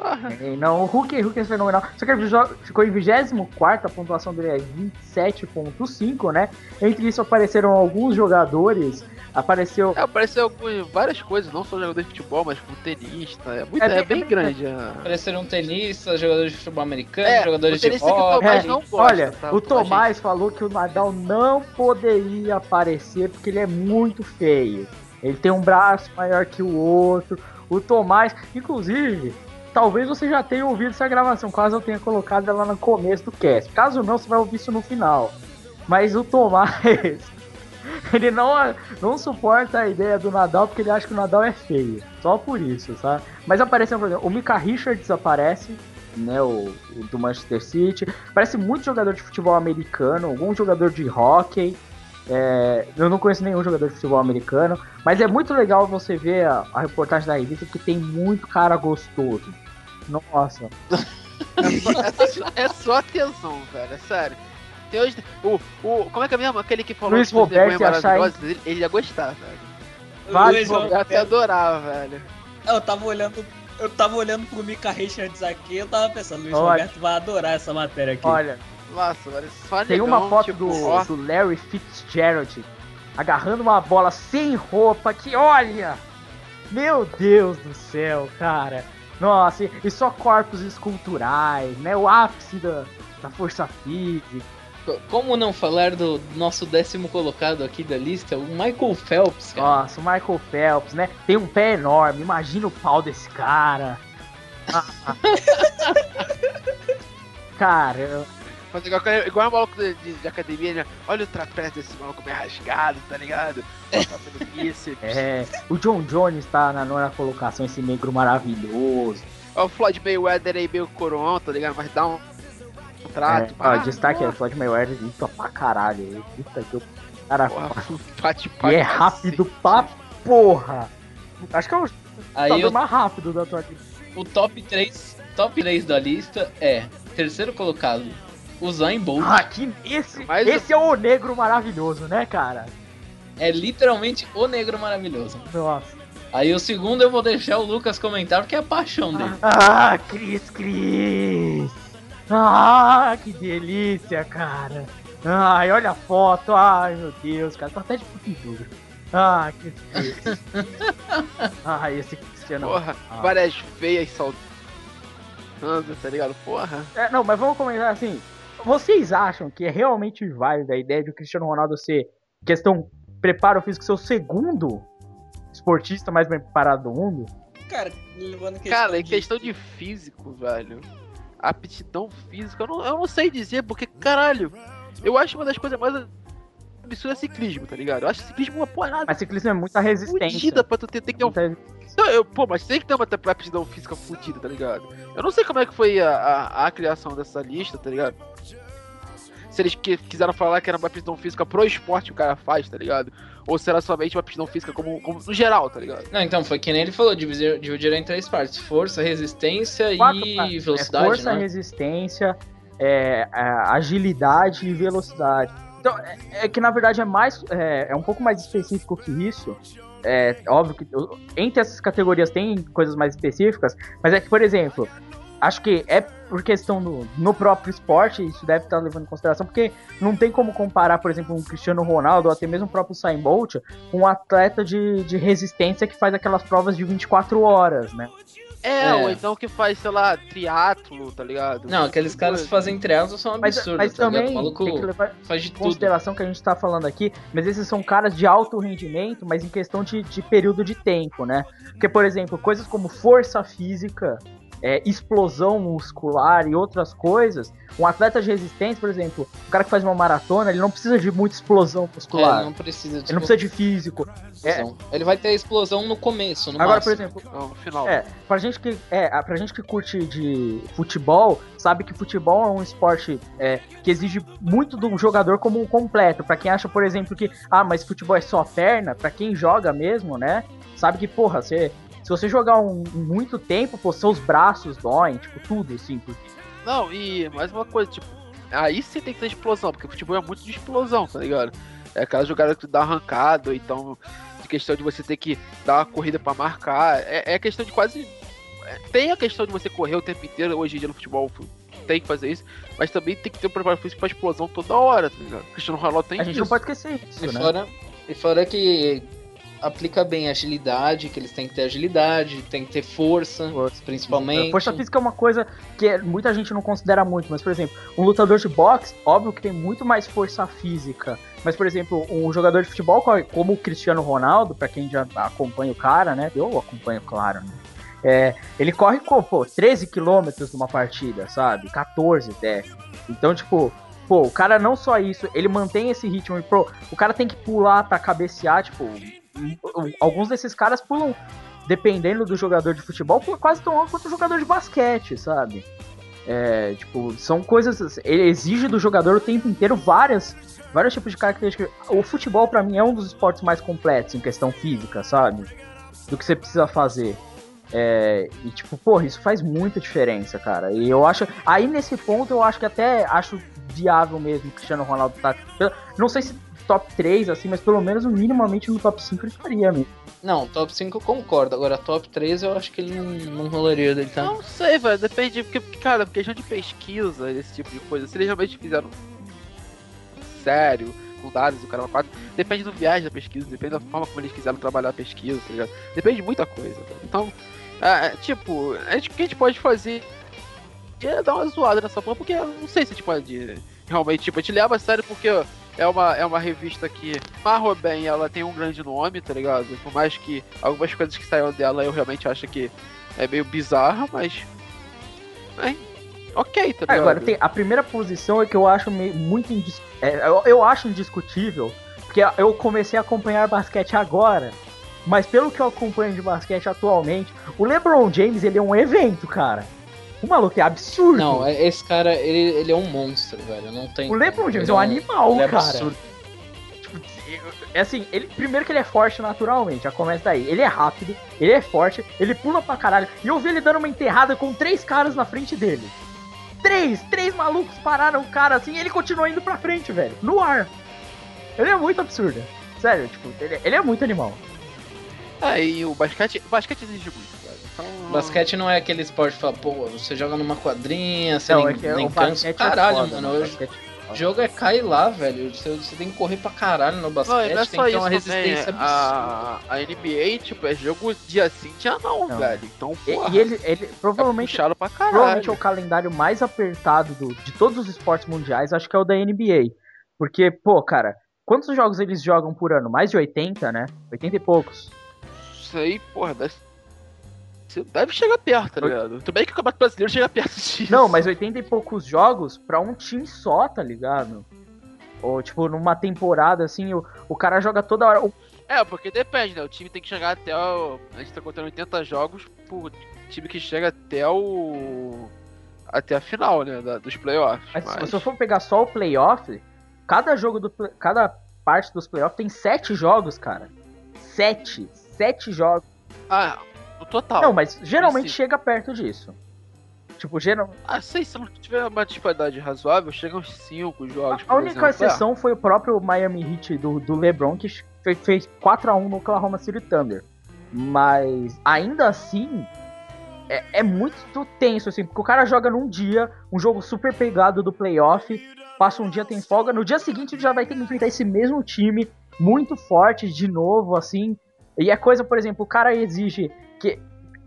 Porra. E Não, o Hulk, o Hulk é fenomenal. Só que ele ficou em 24, a pontuação dele é 27.5, né? Entre isso apareceram alguns jogadores. Apareceu. É, apareceu algumas- várias coisas, não só jogador de futebol, mas como tenista. É, muito, É é, bem- bem grande. a- Apareceram tenistas, jogadores de futebol americano, É, jogadores o de. Tomás É, Olha, tá? o Tomás Tomás falou que o Nadal não poderia aparecer porque ele é muito feio. Ele tem um braço maior que o outro. O Tomás, inclusive, talvez você já tenha ouvido essa gravação, caso eu tenha colocado ela no começo do cast. Caso não, você vai ouvir isso no final. Mas o Tomás, ele não, não suporta a ideia do Nadal porque ele acha que o Nadal é feio. Só por isso, sabe? Mas apareceu, por exemplo, o Mika Richards aparece, né? O, o do Manchester City. Parece muito jogador de futebol americano, algum jogador de hockey. É, eu não conheço nenhum jogador de futebol americano, mas é muito legal você ver a, a reportagem da revista porque tem muito cara gostoso. Nossa, É só, é só atenção, velho, é sério. Tem hoje, o, o, como é que é mesmo? Aquele que falou Luiz que Roberto achar ele, ele ia gostar, velho. Eu ia até Roberto- adorar, velho. Eu tava olhando. eu tava olhando pro Mika Richards aqui, eu tava pensando, Luiz Olha. Roberto vai adorar essa matéria aqui. Olha, Nossa, tem negão, uma foto tipo, do, ó, do Larry Fitzgerald agarrando uma bola sem roupa que, olha! Meu Deus do céu, cara. Nossa, e, e só corpos esculturais, né? O ápice da, da força física. Como não falar do nosso décimo colocado aqui da lista, o Michael Phelps, cara. Nossa, o Michael Phelps, né? Tem um pé enorme, imagina o pau desse cara. Ah. cara, Mas igual, igual o maluco de, de- de academia, né? Olha o trapézio desse maluco bem rasgado, tá ligado? Bíceps. é. O John Jones tá na nona colocação, esse negro maravilhoso. Olha o Floyd Mayweather aí meio coroão, tá ligado? Mas dá um, um trato. É, ó, Ah, destaque é Floyd Mayweather, luta pra caralho. ele Puta que o cara porra, bate pra E é rápido pra porra. Acho que é o Aí o, mais rápido da tua o top 3, top 3 da lista é terceiro colocado, o Zayn Bolt. Ah, que esse, Mas esse é o negro maravilhoso, né, cara? É literalmente o negro maravilhoso. Nossa. Aí o segundo eu vou deixar o Lucas comentar porque é a paixão dele. Ah, Cris Cris. Ah, que delícia, cara. Ai, olha a foto. Ai, meu Deus, cara. Tô até de pintura. Ah, Cris Cris. Ai, esse Cristiano. Porra, Ah. várias feias saltando, tá ligado? Porra. É, não, mas vamos comentar assim. Vocês acham que é realmente válida a ideia de o Cristiano Ronaldo ser questão preparo físico ser o segundo esportista mais bem preparado do mundo? Cara, levando questão Cara, em de- questão de físico, velho. Aptidão física, eu não, eu não sei dizer, porque, caralho, eu acho uma das coisas mais absurdas é ciclismo, tá ligado? Eu acho ciclismo uma porrada Mas ciclismo é muita resistência. fudida pra tu ter, ter que ter um Não, eu- pô, mas tem que ter uma aptidão física fodida, tá ligado? Eu não sei como é que foi a, a, a criação dessa lista, tá ligado? Se eles que- quiseram falar que era uma aptidão física pro esporte que o cara faz, tá ligado? Ou se era somente uma aptidão física como, como no geral, tá ligado? Não, então foi que nem ele falou, dividir, dividir em três partes: força, resistência Quatro e partes, velocidade, é força, né? resistência, é, é, agilidade e velocidade. Então, é, é que na verdade é mais. É, é um pouco mais específico que isso. É óbvio que entre essas categorias tem coisas mais específicas, mas é que, por exemplo, acho que é por questão do, no próprio esporte, isso deve estar levando em consideração, porque não tem como comparar, por exemplo, um Cristiano Ronaldo ou até mesmo o próprio Usain Bolt com um atleta de, de resistência que faz aquelas provas de 24 horas, né? É, É. ou então que faz, sei lá, triatlo, tá ligado? Não, aqueles caras que fazem triatlo são Mas, absurdos, mas tá ligado? também maluco tem que levar faz de em tudo. consideração que a gente tá falando aqui, mas esses são caras de alto rendimento, mas em questão de, de período de tempo, né? Porque, por exemplo, coisas como força física, é, explosão muscular e outras coisas, um atleta de resistência, por exemplo, o cara que faz uma maratona, ele não precisa de muita explosão É, muscular. ele não precisa de ele não precisa de físico. explosão. Ele vai ter explosão no começo, no Agora, por máximo. exemplo, Não, no final. É, pra gente que, é, pra gente que curte de futebol, sabe que futebol é um esporte é, que exige muito do jogador como um completo. Pra quem acha, por exemplo, que, ah, mas futebol é só perna, pra quem joga mesmo, né? Sabe que, porra, você, se você jogar um, muito tempo, pô, seus braços doem, tipo, tudo, assim. porque- Não, e mais uma coisa, tipo, aí sim tem que ter explosão, porque futebol é muito de explosão, tá ligado? É aquela jogada que tu dá arrancada, ou então de questão de você ter que dar uma corrida pra marcar. É, é questão de quase. é, tem a questão de você correr o tempo inteiro, hoje em dia no futebol tem que fazer isso, mas também tem que ter um preparo físico pra explosão toda hora, tá ligado? O Cristiano Ronaldo tem a gente isso. não pode esquecer isso, E né? fora, e fora que aplica bem a agilidade, que eles têm que ter agilidade, tem que ter força, Força. principalmente. Força física é uma coisa que é- muita gente não considera muito, mas, por exemplo, um lutador de boxe, óbvio que tem muito mais força física. Mas, por exemplo, um jogador de futebol co- como o Cristiano Ronaldo, pra quem já acompanha o cara, né? Eu acompanho, claro, né? É, ele corre com, pô, 13 quilômetros numa partida, sabe? 14 até. Então, tipo, pô, o cara não só isso, ele mantém esse ritmo. E, pô, o cara tem que pular pra cabecear, tipo, alguns desses caras pulam dependendo do jogador de futebol, pula quase tão alto quanto o jogador de basquete, sabe? É, tipo, são coisas. Ele exige do jogador o tempo inteiro várias, vários tipos de características. O futebol, pra mim, é um dos esportes mais completos em questão física, sabe? Do que você precisa fazer. É, e tipo, porra, isso faz muita diferença, cara. E eu acho. Aí nesse ponto eu acho que até acho viável mesmo o Cristiano Ronaldo tá. Não sei se top 3, assim, mas pelo menos minimamente no top 5 ele estaria mesmo. Não, top 5 eu concordo. Agora, top 3 eu acho que ele não, não rolaria dele, tá? Não sei, velho. Depende. Porque, porque, cara, questão de pesquisa, esse tipo de coisa. Se eles realmente fizeram sério, com dados, o cara quatro, depende do viagem da pesquisa, depende da forma como eles quiseram trabalhar a pesquisa, tá ligado? Depende de muita coisa. Tá? Então, é, tipo, a gente, o que a gente pode fazer é dar uma zoada nessa porra, porque eu não sei se a gente pode realmente, tipo, a gente leva a sério porque é uma, é uma revista que, marro bem, ela tem um grande nome, tá ligado? Por mais que algumas coisas que saíram dela eu realmente acho que é meio bizarra, mas. É, ok, tá Ah, ligado? Agora, tem, a primeira posição é que eu acho meio, muito indis, é, eu, eu acho indiscutível, porque eu comecei a acompanhar basquete agora, mas pelo que eu acompanho de basquete atualmente, o LeBron James ele é um evento, cara. O maluco é absurdo. Não, é- esse cara, ele, ele é um monstro, velho. Não tem. o LeBron. James Ele é um animal, ele é cara. absurdo. Tipo, é assim, ele, primeiro que ele é forte naturalmente, já começa daí. Ele é rápido, ele é forte, ele pula pra caralho. E eu vi ele dando uma enterrada com três caras na frente dele. Três, três malucos pararam o cara assim e ele continua indo pra frente, velho. No ar. Ele é muito absurdo. Sério, tipo, ele, ele é muito animal. É, e o basquete. O basquete exige muito. Então. Basquete não é aquele esporte que fala, pô, você joga numa quadrinha, você Não, nem, é que nem o cansa. Caralho, é foda, mano. Hoje, basquete- o jogo é cair lá, velho. Você, você tem que correr pra caralho no basquete, não é tem só que ter isso uma também, resistência absurda. a, a NBA, tipo, é jogo dia sim, dia não, Não. velho. Então, E, porra, e ele, ele é provavelmente, puxado pra provavelmente é caralho. o calendário mais apertado do- de todos os esportes mundiais, acho que é o da NBA. Porque, pô, cara, quantos jogos eles jogam por ano? Mais de 80, né? 80 e poucos. Isso aí, porra, deve, você deve chegar perto, tá ligado? Tudo bem que o Campeonato Brasileiro chega perto disso. Não, mas 80 e poucos jogos pra um time só, tá ligado? Ou, tipo, numa temporada, assim, o, o cara joga toda hora. O- É, porque depende, né? O time tem que chegar até o... A gente tá contando 80 jogos pro time que chega até o... Até a final, né? da- dos playoffs. Mas Mas, se eu for pegar só o playoff, cada jogo do. Cada parte dos playoffs tem sete jogos, cara. Sete. Sete jogos. Ah, no total. Não, mas geralmente chega perto disso. Tipo, geral... Ah, sei, se não tiver uma disparidade razoável, chega uns 5 jogos, A única exemplo. Exceção foi o próprio Miami Heat do, do LeBron, que fe- fez 4x1 no Oklahoma City Thunder. Mas ainda assim, é, é muito tenso, assim, porque o cara joga num dia, um jogo super pegado do playoff, passa um dia, tem folga, no dia seguinte ele já vai ter que enfrentar esse mesmo time, muito forte de novo, assim. E é coisa, por exemplo, o cara exige que.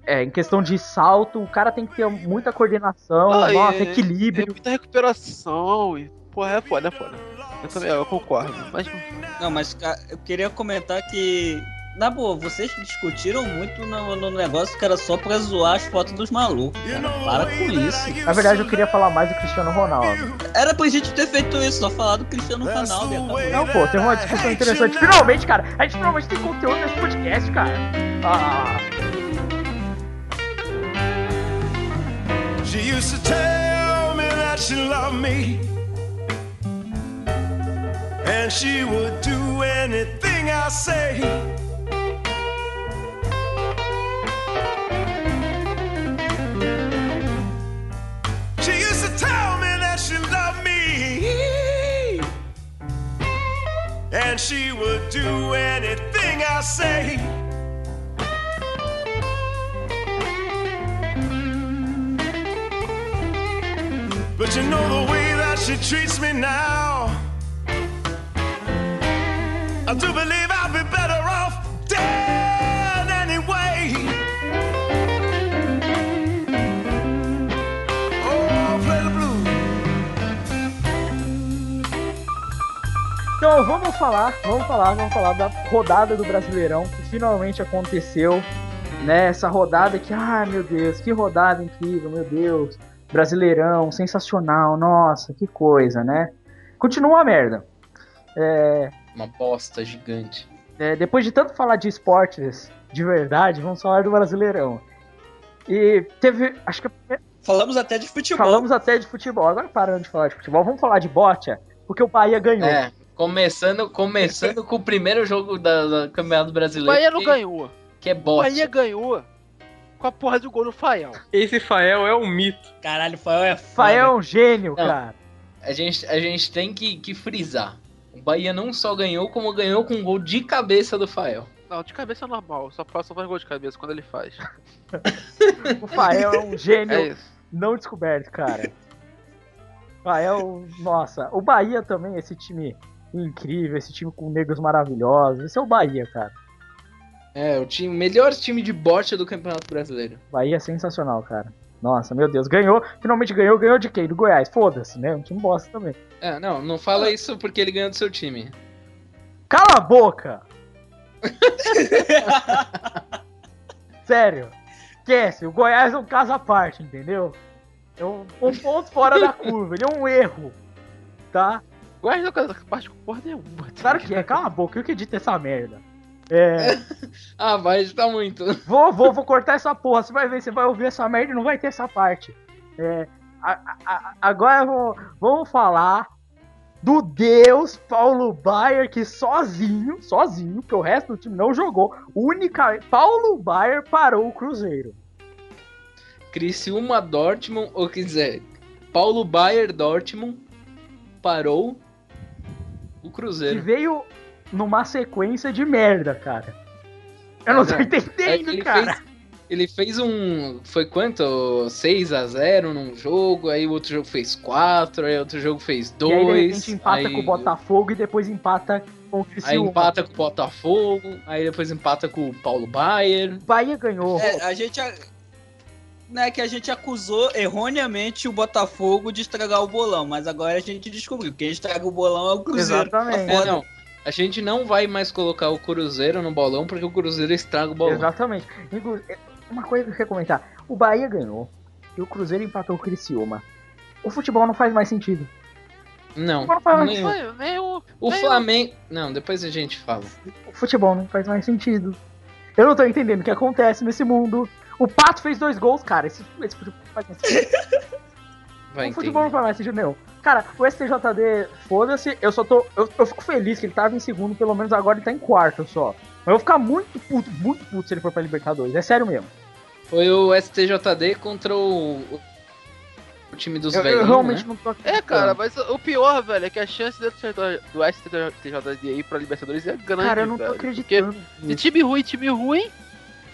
É, em questão de salto, o cara tem que ter muita coordenação, Ah, nossa, é- equilíbrio. É muita recuperação e. Porra, é foda, é foda. Eu também, eu concordo. Mas Não, mas eu queria comentar que. Na boa, vocês discutiram muito no, no negócio que era só pra zoar as fotos dos malucos. Cara. Para com isso. Na verdade, eu queria falar mais do Cristiano Ronaldo. Era pra gente ter feito isso, só falar do Cristiano Ronaldo. e acabou. Não, pô, teve uma discussão interessante. Finalmente, cara, a gente finalmente tem conteúdo nesse podcast, cara. Ah, She used to tell me that she loved me. And she would do anything I say. She used to tell me that she loved me. And she would do anything I say. But you know the way that she treats me now. I do believe I'd be better off dead anyway. Oh, play the blues. Então, vamos falar, vamos falar, vamos falar da rodada do Brasileirão que finalmente aconteceu. Né, essa rodada que, ai meu Deus, que rodada incrível, meu Deus. Brasileirão, sensacional, nossa, que coisa, né? Continua uma merda. É, Uma bosta gigante. É, depois de tanto falar de esportes de verdade, vamos falar do Brasileirão. E teve. Acho que Falamos até de futebol. falamos até de futebol. Agora parando de falar de futebol, vamos falar de bote, porque o Bahia ganhou. É, começando, começando com o primeiro jogo da, da Campeonato o Brasileiro. Bahia não que, ganhou. que é O bosta. Bahia ganhou com a porra do gol do Faial. Esse Fael é um mito. Caralho, o Fael é foda. Fael é um gênio, Não. cara. A gente, a gente tem que, que frisar. O Bahia não só ganhou, como ganhou com um gol de cabeça do Fael. Não, de cabeça é normal. Só passa só faz gol de cabeça quando ele faz. O Fael é um gênio É não descoberto, cara. Fael, nossa. O Bahia também, esse time incrível, esse time com negros maravilhosos. Esse é o Bahia, cara. É, o time, melhor time de bote do Campeonato Brasileiro. Bahia é sensacional, cara. Nossa, meu Deus, ganhou, finalmente ganhou, ganhou de quem? Do Goiás, foda-se, né? Um time bosta também. É, não, não fala isso porque ele ganhou do seu time. Cala a boca! Sério, esquece, o Goiás é um caso à parte, entendeu? É um, um ponto fora da curva, ele é um erro, tá? Guarda a parte com porra nenhuma. tá Claro que é, cala a boca, eu que edito essa merda. É, Ah, vai editar muito. vou, vou, vou cortar essa porra, você vai ver, você vai ouvir essa merda e não vai ter essa parte. É, a- a- agora vamos, vamos falar do Deus Paulo Baier que sozinho, sozinho, porque o resto do time não jogou, única Paulo Baier parou o Cruzeiro. Criciúma Dortmund, ou quer dizer, Paulo Bayer Dortmund parou o Que Cruzeiro. veio numa sequência de merda, cara. Eu não tô É, É entendendo, ele cara. fez, ele fez um. Foi quanto? 6 a 0 num jogo, aí o outro jogo fez 4, aí outro jogo fez E aí, de 2. repente, empata com o Botafogo e depois empata com o Aí Criciúma. empata com o Botafogo, aí depois empata com o Paulo Baier. Bahia ganhou. É, a gente. a- Né, que a gente acusou erroneamente o Botafogo de estragar o bolão, mas agora a gente descobriu que quem estraga o bolão é o Cruzeiro. Exatamente. É, não. A gente não vai mais colocar o Cruzeiro no bolão porque o Cruzeiro estraga o bolão. Exatamente. É, Uma coisa que eu queria comentar. O Bahia ganhou e o Cruzeiro empatou o Criciúma. O futebol não faz mais sentido. Não, fala, nenhum. Foi, nem o. Flamengo. Não, depois a gente fala. O futebol não faz mais sentido. Eu não tô entendendo o que acontece nesse mundo. O Pato fez dois gols, cara. Esse, esse futebol não faz mais sentido. Vai o futebol não entender. faz mais sentido nenhum. Cara, o STJD, foda-se, eu só tô. Eu, eu fico feliz que ele tava em segundo, pelo menos agora ele tá em quarto só. Mas eu vou ficar muito puto, muito puto se ele for pra Libertadores. É sério mesmo. Foi o STJD contra o, o time dos Eu, eu realmente né? não tô É, cara, mas o pior, velho, é que a chance do do STJD ir pra Libertadores é grande. Cara, eu não tô velho, acreditando. Porque de time ruim, time ruim,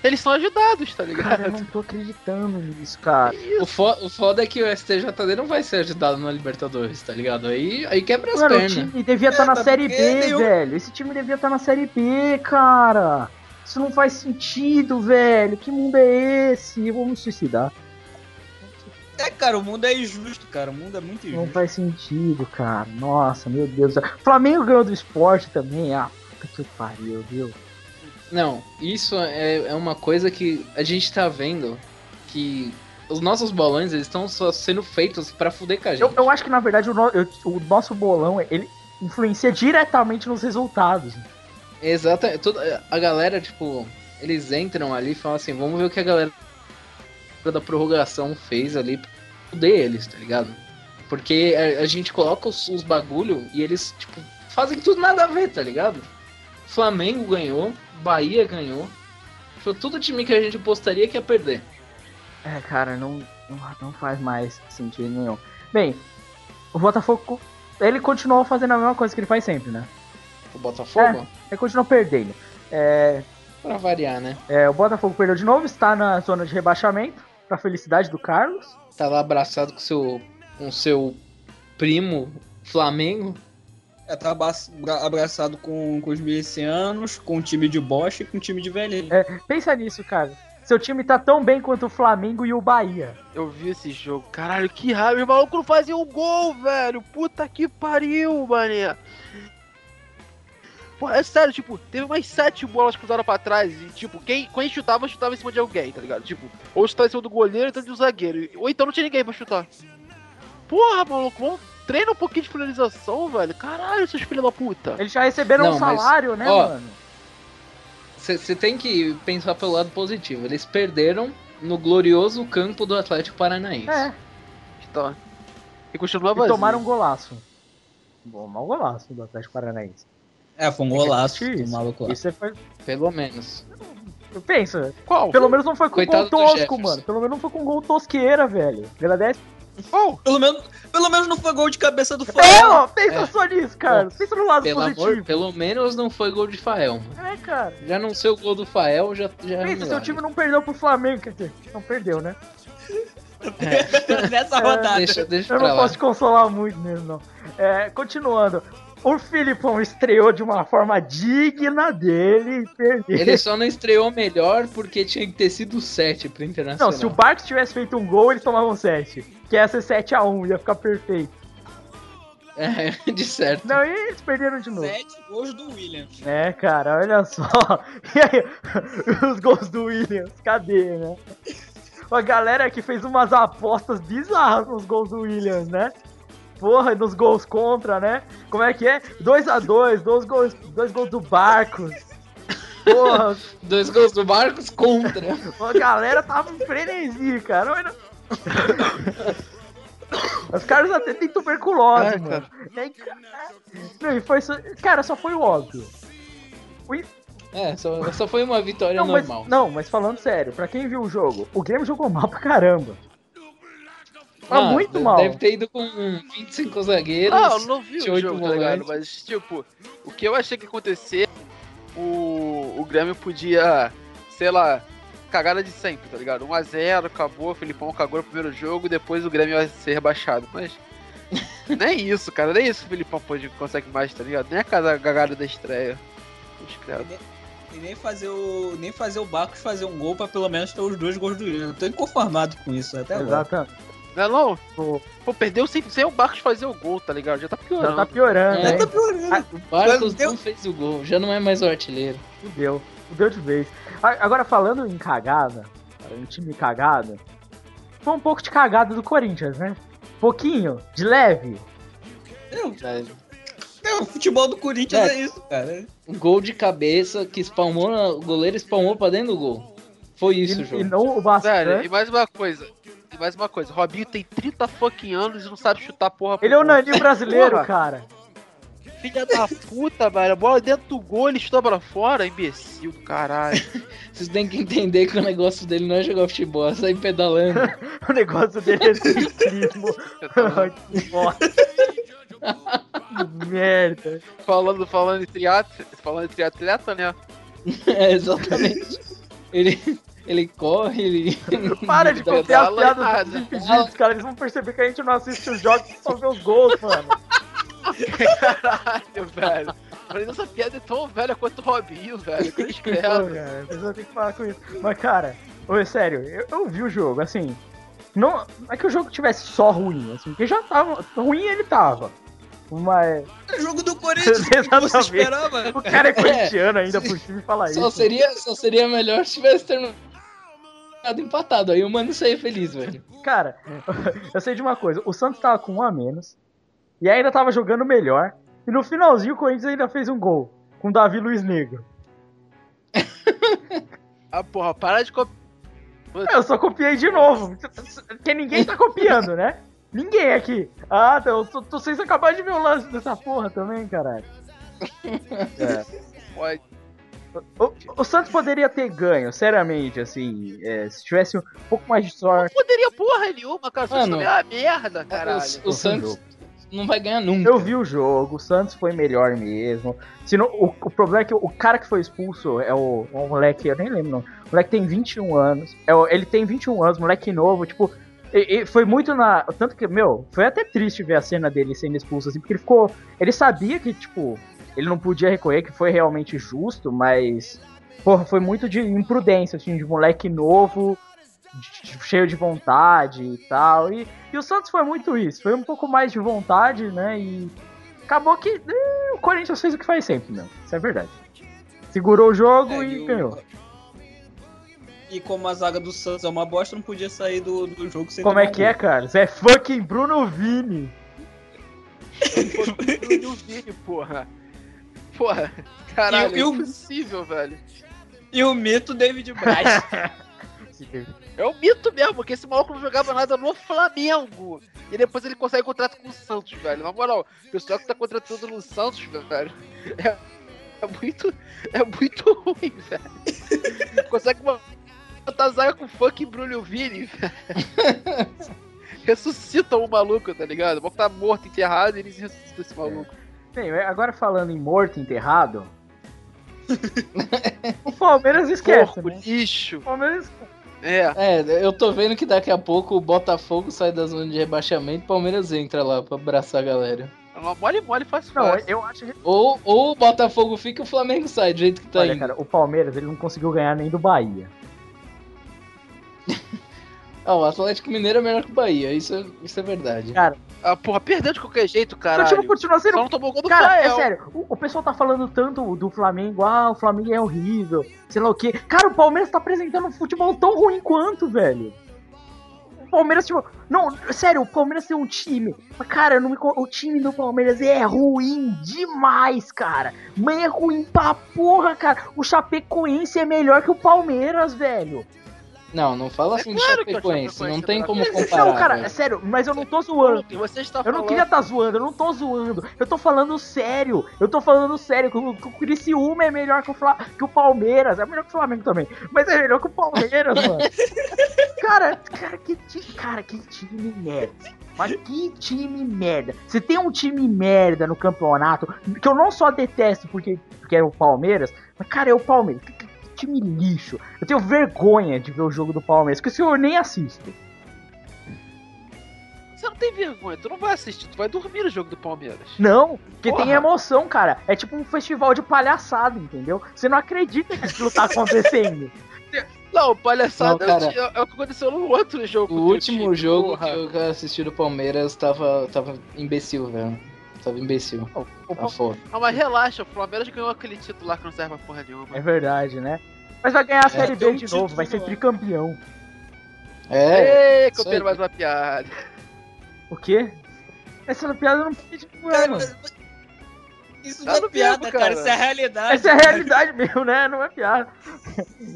eles são ajudados, tá ligado? Cara, eu não tô acreditando nisso, cara. O, fo o foda é que o STJD não vai ser ajudado na Libertadores, tá ligado? Aí, aí quebra as o pernas. time devia estar na mas Série porque B, nenhum- velho. Esse time devia estar na Série B, cara. Isso não faz sentido, velho. Que mundo é esse? Eu vou me suicidar. É, cara, o mundo é injusto, cara. O mundo é muito Não injusto. faz sentido, cara. Nossa, meu Deus. Flamengo ganhou do esporte também. Ah, puta que pariu, viu? Não, isso é, é uma coisa que a gente tá vendo que os nossos bolões eles estão só sendo feitos pra fuder com a gente. Eu, eu acho que, na verdade, o, no- eu- o nosso bolão, ele influencia diretamente nos resultados. Exata, toda a galera, tipo, eles entram ali e falam assim, vamos ver o que a galera da prorrogação fez ali pra fuder eles, tá ligado? Porque a, a gente coloca os, os bagulho e eles, tipo, fazem tudo nada a ver, tá ligado? Flamengo ganhou, Bahia ganhou. Foi tudo time que a gente apostaria que ia perder. É, cara, não, não, faz mais sentido nenhum. Bem, o Botafogo, ele continuou fazendo a mesma coisa que ele faz sempre, né? O Botafogo, Ele continuou perdendo. É, pra variar, né? é, o Botafogo perdeu de novo, está na zona de rebaixamento, pra felicidade do Carlos. Tá lá abraçado com seu com seu primo Flamengo. É, tá abra- abraçado com, com os milicianos, com um time de bosta e com um time de velhinho. Pensa nisso, cara. Seu time tá tão bem quanto o Flamengo e o Bahia. Eu vi esse jogo, caralho, que raiva, o maluco não fazia um gol, velho. Puta que pariu, mané. Pô, é sério, tipo, teve umas sete bolas cruzadas pra trás e, tipo, quem, quem chutava, chutava em cima de alguém, tá ligado? Tipo, ou chutava em cima do goleiro, então do zagueiro, ou então não tinha ninguém pra chutar. Porra, maluco, vamos treina um pouquinho de finalização, velho. Caralho, seus filhos da puta. Eles já receberam Não, um mas, salário, né, ó, mano? Você tem que pensar pelo lado positivo. Eles perderam no glorioso campo do Atlético Paranaense. É, Tá. E continua e vazio. tomaram um golaço. Bom, mau golaço do Atlético Paranaense. É, foi um golaço do maluco lá. Isso é foi... Pelo menos. Pensa, Qual? pelo menos não foi com Coitado gol tosco, mano. Pelo menos não foi com gol tosqueira, velho. Agradece. Oh, Pelo menos, pelo menos não foi gol de cabeça do É, Fael. ó, pensa É. só nisso, cara. Pensa no lado Pelo amor, positivo. pelo menos não foi gol de Fael. É, cara. Já não ser o gol do Fael, já, já é Pensa, seu milagre. time não perdeu pro Flamengo, quer dizer, não perdeu, né? Nessa rodada. Deixa, deixa Eu não lá. posso te consolar muito mesmo, não. É, continuando. O Filipão estreou de uma forma digna dele e. Ele só não estreou melhor porque tinha que ter sido 7 pro Internacional. Não, se o Barcos tivesse feito um gol, eles tomavam 7. Que ia ser 7x1, ia ficar perfeito. É, de certo. Não, e eles perderam de novo. Sete gols do Williams. É, cara, olha só. E aí, os gols do Williams, cadê, né? A galera que fez umas apostas bizarras nos gols do Williams, né? Porra, nos gols contra, né? Como é que é? 2x2, dois gols, dois gols do Barcos. Porra, Dois gols do Marcos contra. a galera tava em frenesi, cara. Os caras até têm tuberculose, Ai, mano. É, cara. Não, e foi só... Cara, só foi o óbvio. É, só, só foi uma vitória Não mas, normal. não, mas falando sério, pra quem viu o jogo, o Grêmio jogou mal pra caramba. Tá Ah, muito mal. Deve ter ido com 25 zagueiros. Ah, eu não vi o 28 jogo, tá ligado? Mas, tipo, o que eu achei que ia acontecer, o, o Grêmio podia, sei lá, cagada de sempre, tá ligado? 1x0, acabou, o Filipão cagou no primeiro jogo, depois o Grêmio vai ser rebaixado. Mas, nem isso, cara, nem isso o Filipão pode, consegue mais, tá ligado? Nem a casa- cagada da estreia. Puxa. E nem fazer o. Nem fazer o Barcos fazer um gol pra pelo menos ter os dois gols do Williams. Eu tô inconformado com isso até agora. Exatamente. Não é não? Pô, Pô, perdeu sem, sem o Barcos fazer o gol, tá ligado? Já tá Já piorando. tá piorando, É. né? Tá piorando. O Barcos Deu- não fez o gol, já não é mais o artilheiro. Fudeu. Fudeu de vez. Agora, falando em cagada, em time cagada, foi um pouco de cagada do Corinthians, né? Pouquinho, de leve. É, o futebol do Corinthians É. é, isso, cara. Um gol de cabeça que espalmou, na- o goleiro espalmou pra dentro do gol. Foi isso o E, jogo. e não o bastante. e mais uma coisa. Mais uma coisa, Robinho tem 30 fucking anos e não sabe chutar porra Ele é o naninho brasileiro, Porra. cara. Filha da puta, velho. A bola dentro do gol, ele chuta pra fora, imbecil do caralho. Vocês têm que entender que o negócio dele não é jogar futebol, é sair pedalando. O negócio dele é ciclismo. que bosta. Que merda. falando, falando em triatlo, falando em triatleta, né? é, exatamente. Ele, ele corre, ele. Para de fala piadas nada. dos impedidos, cara. Eles vão perceber que a gente não assiste os jogos só vê os gols, mano. Caralho, velho. Mas essa piada é tão velha quanto o Robinho, velho. Que Pô, escreve. cara, a pessoa tem que falar com isso. Mas, cara, ô, sério, eu, eu vi o jogo, assim. Não, não é que o jogo tivesse só ruim, assim, porque já tava. Ruim ele tava. Mas. É jogo do Corinthians. Exatamente. você esperava? O cara é corintiano ainda por cima e fala Só isso. seria, só seria melhor se tivesse terminado empatado. Aí o mano saía feliz, velho. Cara, eu sei de uma coisa: o Santos tava com um a menos. E ainda tava jogando melhor. E no finalzinho o Corinthians ainda fez um gol. Com o Davi Luiz Negro. Ah, porra, para de copiar. Eu só copiei de novo. Porque ninguém tá copiando, né? Ninguém aqui. Ah, então, tô- tô- vocês acabaram de ver o lance dessa porra também, caralho. Pode. O, o Santos poderia ter ganho, seriamente, assim, é, se tivesse um pouco mais de sorte. Poderia porra nenhuma, cara. Só Mano, isso é uma merda, caralho. O, o Santos não vai ganhar nunca. Eu vi o jogo, o Santos foi melhor mesmo. Se não, o, o problema é que o cara que foi expulso é o, o moleque, eu nem lembro, não. O moleque tem 21 anos. É, o- ele tem 21 anos, moleque novo, tipo. E, e foi muito na. Tanto que, meu, foi até triste ver a cena dele sendo expulso, assim, porque ele ficou. Ele sabia que, tipo, ele não podia recorrer, que foi realmente justo, mas. Porra, foi muito de imprudência, assim, de moleque novo, de- de- cheio de vontade e tal. E, e o Santos foi muito isso, foi um pouco mais de vontade, né? E acabou que eh, o Corinthians fez o que faz sempre, meu. Isso é verdade. Segurou o jogo É, e, e o- ganhou. E como a zaga do Santos é uma bosta, não podia sair do, do jogo sem Como é que um é, Carlos? É fucking Bruno Vini. E o Vini, porra. Porra, caralho, E o- é impossível, velho. E o mito David Braz. É um mito mesmo, porque esse maluco não jogava nada no Flamengo. E depois ele consegue contrato com o Santos, velho. Na moral, o pessoal que tá contratando no Santos, velho, é, é muito. É muito ruim, velho. Consegue botar zaga com funk Bruno Vini, velho. ressuscitam o maluco, tá ligado? O maluco tá morto, enterrado, e eles ressuscitam esse maluco. Bem, agora falando em morto e enterrado. o Palmeiras esquece, Porco, né? lixo. O Palmeiras É. É, eu tô vendo que daqui a pouco o Botafogo sai da zona de rebaixamento e o Palmeiras entra lá pra abraçar a galera. Mole, mole, fácil, Não, fácil. eu acho que. Ou, ou o Botafogo fica e o Flamengo sai, do jeito que tá Olha, indo. cara, o Palmeiras ele não conseguiu ganhar nem do Bahia. Ah, o Atlético Mineiro é melhor que o Bahia, isso é, isso é verdade. Cara, Ah, porra, perdeu de qualquer jeito, o caralho. time continua sendo Só não tomou gol do Cara, é Fael. sério, o, o pessoal tá falando tanto do Flamengo, ah, o Flamengo é horrível, sei lá o quê. Cara, o Palmeiras tá apresentando um futebol tão ruim quanto, velho. O Palmeiras, tipo, não, sério, o Palmeiras tem um time, cara, não me o time do Palmeiras é ruim demais, cara. Mas é ruim pra porra, cara. O Chapecoense é melhor que o Palmeiras, velho. Não, não fala assim de claro Chapecoense, não é tem como que o comparar. não, cara, velho. é sério, mas eu não tô zoando. Você está Eu não queria estar zoando, eu não tô zoando. Eu tô falando sério. Eu tô falando sério. Que o, que o Criciúma é melhor que o, Fla, que o Palmeiras. É melhor que o Flamengo também. Mas é melhor que o Palmeiras, mano. Cara, cara, que time. Cara, que time merda. Mas que time merda. Você tem um time merda no campeonato. Que eu não só detesto porque, porque é o Palmeiras. Mas, cara, é o Palmeiras. Que time lixo. Eu tenho vergonha de ver o jogo do Palmeiras. Porque eu nem assisto. Você não tem vergonha, tu não vai assistir, tu vai dormir no jogo do Palmeiras. Não, porque Porra. tem emoção, cara. É tipo um festival de palhaçada, entendeu? Você não acredita que aquilo tá acontecendo. Não, palhaçada Não, é o cara. é, o que aconteceu no outro jogo. O último time, jogo porra. que eu assisti do Palmeiras tava, tava imbecil, velho. Tava imbecil. O- o- Tá foda. Não, mas relaxa, o Palmeiras ganhou aquele título lá que não serve pra porra nenhuma. É verdade, né? Mas vai ganhar a Série tem B um de novo, vai ser tricampeão. É, Ei, copiando mais uma piada. O quê? Essa piada não pede Cara, mano. Isso Tá não é piada, mesmo, cara. cara. Isso é realidade. Essa é a realidade mesmo, né? Não é piada.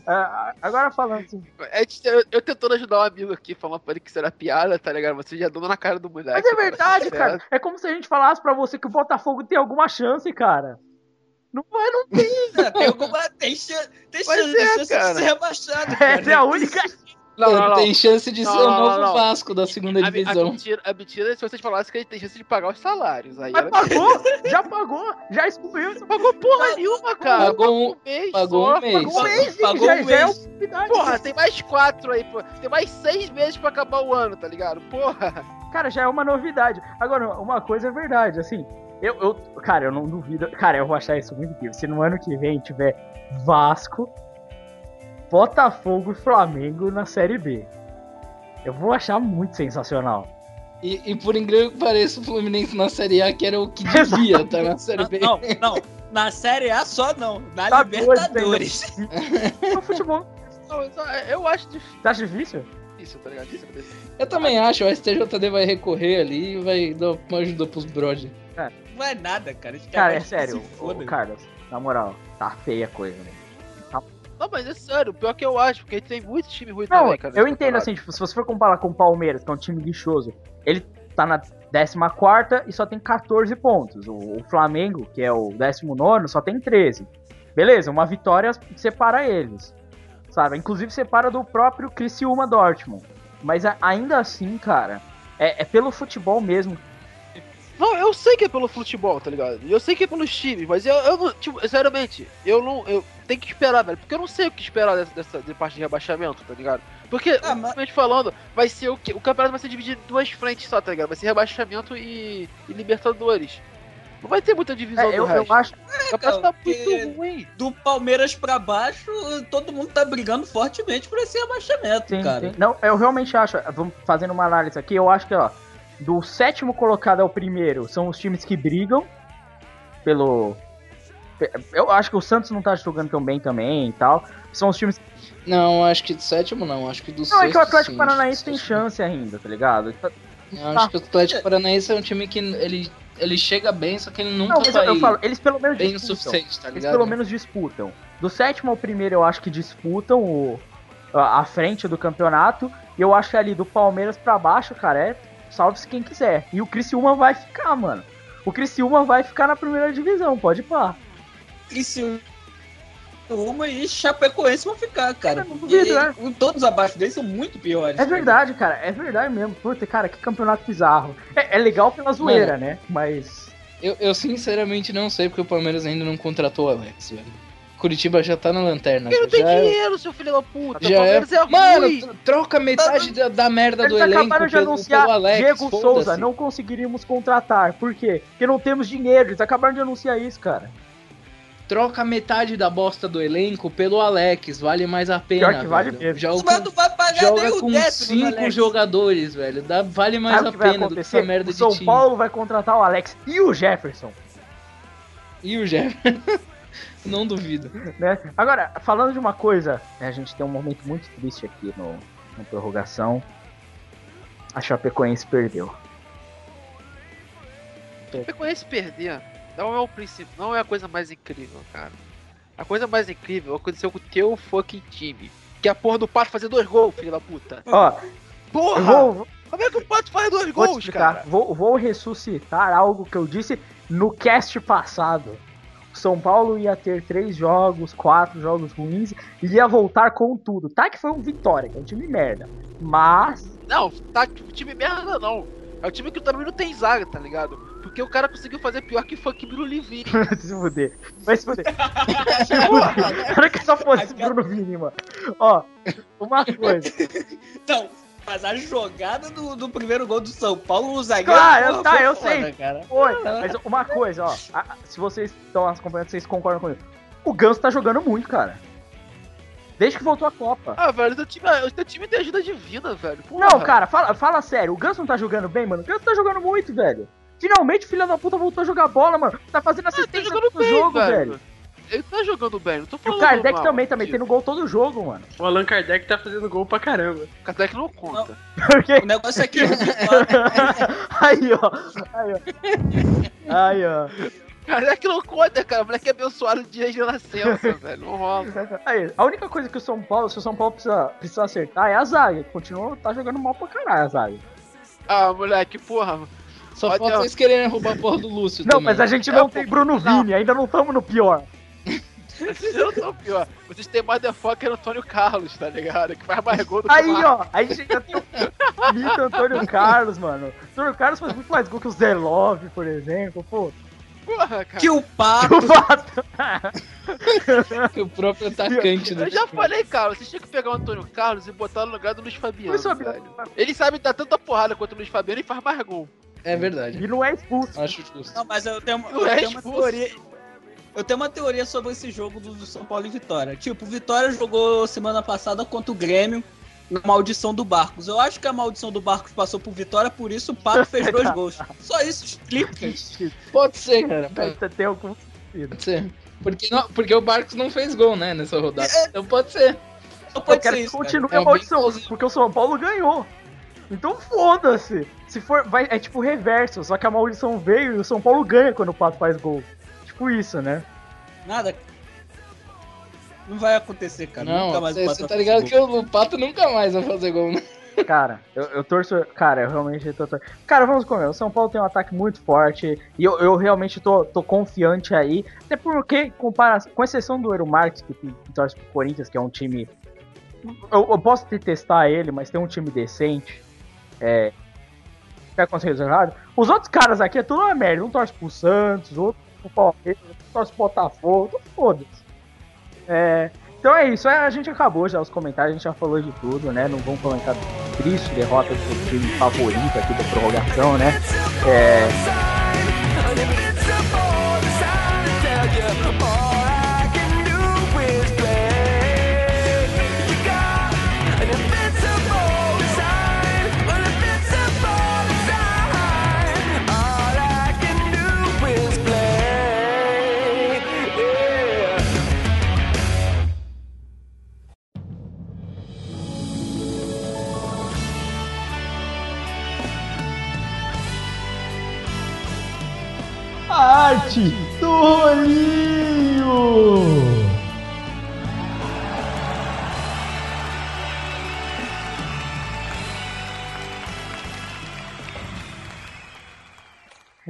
Ah, Agora falando assim. Gente- Eu, eu tentando ajudar um amigo aqui, falando pra ele que isso era piada, tá ligado? Você já dando na cara do moleque. Mas é verdade, tá cara. É como se a gente falasse pra você que o Botafogo tem alguma chance, cara. Não vai, não tem. Tem alguma. Tem chance, tem Mas chance, é, tem chance cara. de ser rebaixado. cara. Essa é a única. Não, não, não. Tem chance de Não, ser o novo não. Vasco da segunda A, a, divisão. mentira, a mentira é se vocês falassem que ele tem chance de pagar os salários. Aí Mas pagou, já pagou, já excluiu. Não pagou porra nenhuma, cara. Pagou um- mês pagou um mês. Pagou um mês, Pagou já, um é mês. oportunidade. Porra, tem mais quatro aí, pô. Tem mais seis meses pra acabar o ano, tá ligado? Porra. Cara, já é uma novidade. Agora, uma coisa é verdade, assim. Eu, eu, cara, eu não duvido. Cara, eu vou achar isso muito incrível. Se no ano que vem tiver Vasco, Botafogo e Flamengo na Série B. Eu vou achar muito sensacional. E, e por incrível que pareça, o Fluminense na Série A, que era o que devia estar na Série B. Não, não. Na Série A só não. Na Tá Libertadores. O futebol. Não, só- Eu acho difícil, acha difícil? tá ligado? Isso é Eu também acho, o STJD vai recorrer ali e vai dar uma ajuda pros brothers. Não vai nada, cara. Cara, é sério. Ô, foda. Carlos, na moral, tá feia a coisa, né? Não, mas é sério, pior que eu acho, porque tem muito time ruim Não, também, cara. eu entendo assim, tipo, se você for comparar com o Palmeiras, que é um time lixoso, ele tá na 14 e só tem 14 pontos. O, o Flamengo, que é o 19, só tem 13. Beleza, uma vitória separa eles. Sabe? Inclusive separa do próprio Criciúma Dortmund. Mas ainda assim, cara, é, é pelo futebol mesmo. Não, eu sei que é pelo futebol, tá ligado? Eu sei que é pelos times, mas eu, eu não, tipo, sinceramente, eu não, eu tenho que esperar, velho, porque eu não sei o que esperar dessa, dessa de parte de rebaixamento, tá ligado? Porque, Ah, mas- falando, vai ser o que? O campeonato vai ser dividido em duas frentes só, tá ligado? Vai ser rebaixamento e, e Libertadores. Não vai ter muita divisão É, do eu, resto. eu acho. o campeonato tá porque- muito ruim. Do Palmeiras pra baixo, todo mundo tá brigando fortemente por esse rebaixamento, Sim, cara. sim. Não, eu realmente acho, vamos fazendo uma análise aqui, eu acho que, ó, do sétimo colocado ao primeiro são os times que brigam pelo. Eu acho que o Santos não tá jogando tão bem também e tal. São os times. Não, acho que do sétimo não, acho que do Não, sexto é que o Atlético sim, Paranaense tem chance ainda, tá ligado? Eu acho que o Atlético Paranaense é um time que ele, ele chega bem, só que ele nunca Não, mas eu, vai eu falo, eles pelo menos bem o disputam. suficiente, tá Eles ligado? pelo menos disputam. Do sétimo ao primeiro, eu acho que disputam o, a, a frente do campeonato. E eu acho que ali do Palmeiras pra baixo, cara, é salve-se quem quiser. E o Criciúma vai ficar, mano. O Criciúma vai ficar na primeira divisão, pode ir pá. Criciúma e Chapecoense vão ficar, cara. E né? Todos abaixo deles são muito piores. É verdade, cara, é verdade mesmo. Puta, cara, que campeonato bizarro. É, é legal pela zoeira, né? Mas. Eu, eu sinceramente não sei porque o Palmeiras ainda não contratou o Alex, velho. Curitiba já tá na lanterna. Porque não tem já é- dinheiro, seu filho da puta. Já é... É, Mano, troca metade da, da merda do Eles elenco acabaram de pelo, anunciar pelo Alex. Diego. Souza, não conseguiríamos contratar. Por quê? Porque não temos dinheiro. Eles acabaram de anunciar isso, cara. Troca metade da bosta do elenco pelo Alex, vale mais a pena. Pior que vale velho. mesmo. Joga Mas com, vai pagar nem joga o com cinco jogadores, velho. Dá, vale mais Sabe a pena do que essa merda o de São time. Paulo vai contratar o Alex e o Jefferson, E o Jeff. não duvido. né? Agora, falando de uma coisa, né, a gente tem um momento muito triste aqui no, no prorrogação. A Chapecoense perdeu. Chapecoense perder não é o princípio, não é a coisa mais incrível, cara. A coisa mais incrível aconteceu com o teu fucking time. Que é a porra do Pato fazer dois gols, filho da puta. Ó, Porra! eu vou, Como é que o Pato faz dois vou gols, explicar. cara? Vou, vou ressuscitar algo que eu disse no cast passado. O São Paulo ia ter três jogos, quatro jogos ruins e ia voltar com tudo. Tá que foi um vitória, que é um time merda. Mas Não, tá o time merda não. É o time que também não tem zaga, tá ligado? Porque o cara conseguiu fazer pior que funk Bruno Livinho. Vai se fuder. Vai se fuder. se fuder. Cara que só fosse Bruno Vini, mano. Ó, uma coisa. Então, mas a jogada do, do primeiro gol do São Paulo, o zagueiro. Claro, porra, tá, foi eu foda, sei. Cara. Oi, mas uma coisa, ó. a- se vocês estão acompanhando, vocês concordam comigo. O Ganso tá jogando muito, cara. Desde que voltou a Copa. Ah, velho, o teu time, o teu time tem ajuda divina, velho. Porra. Não, cara, fala, fala sério. O Ganso não tá jogando bem, mano. O Ganso tá jogando muito, velho. Finalmente o filho da puta voltou a jogar bola, mano. Tá fazendo Ah, tá assistência jogando todo bem, jogo, velho. velho. Ele tá jogando bem, não tô E falando o Kardec mal, também, também tio. tendo gol todo jogo, mano. O Allan Kardec tá fazendo gol pra caramba. O Kardec não conta. Porque O negócio aqui é. Aí, ó. Aí, ó. Aí, ó. Kardec não conta, cara. O moleque é abençoado de dia de nascença, velho. Não rola. Aí, a única coisa que o São Paulo, se o São Paulo precisa, precisa acertar é a zaga. Continua, tá jogando mal pra caralho a zaga. Ah, moleque, porra. Só Olha, falta vocês quererem roubar a porra do Lúcio Não, também. mas a gente É, não pô, tem Bruno não. Vini, ainda não estamos no pior. Vocês não são pior. Vocês têm motherfucker Antônio Carlos, tá ligado? Que faz mais gol do que Aí, o Marcos. ó, aí a gente já tem o mito Antônio Carlos, mano. Antônio Carlos faz muito mais gol que o Zé Love, por exemplo. Pô, Porra, cara. Que o Pato. o Vato. Que o próprio atacante do Eu já falei, cara, vocês tinham que pegar o Antônio Carlos e botar no lugar do Luiz Fabiano. Luiz Fabiano. velho. Ele sabe dar tanta porrada quanto o Luiz Fabiano e faz mais gol. É verdade. E não é expulso. Acho justo. Não, mas eu tenho, eu Não é tenho uma expulso. teoria. Eu tenho uma teoria sobre esse jogo do, São Paulo e Vitória. Tipo, o Vitória jogou semana passada contra o Grêmio na maldição do Barcos. Eu acho que a maldição do Barcos passou por Vitória, por isso o Pato fez dois gols. Só isso explica. Pode ser, cara. Pode, tem algum pode ser. Porque, não, porque o Barcos não fez gol, né, nessa rodada. Então pode ser. Não Eu pode quero ser que isso. cara. continue É a maldição, plausível. porque o São Paulo ganhou. Então foda-se. Se for, vai, é tipo reverso, só que a maldição veio e o São Paulo ganha quando o Pato faz gol. Tipo isso, né? Nada. Não vai acontecer, cara. Nunca Não, você tá ligado que o, Pato nunca mais vai fazer gol, né? Cara, eu, eu torço. Cara, eu realmente tô. tor- Cara, vamos comer. O São Paulo tem um ataque muito forte. E eu, eu realmente tô, tô confiante aí. Até porque, compara, com exceção do Eero Marques, que, que torce pro Corinthians, que é um time. Eu, eu posso detestar ele, mas tem um time decente. É. Com os resultados. Os outros caras aqui é tudo uma merda. Um torce pro Santos, outro pro Palmeiras, torce pro Botafogo. Foda-se. É. Então é isso, é, a gente acabou já os comentários, a gente já falou de tudo, né? Não vamos comentar triste derrota do time favorito aqui da prorrogação, né? É, arte do Rolinho!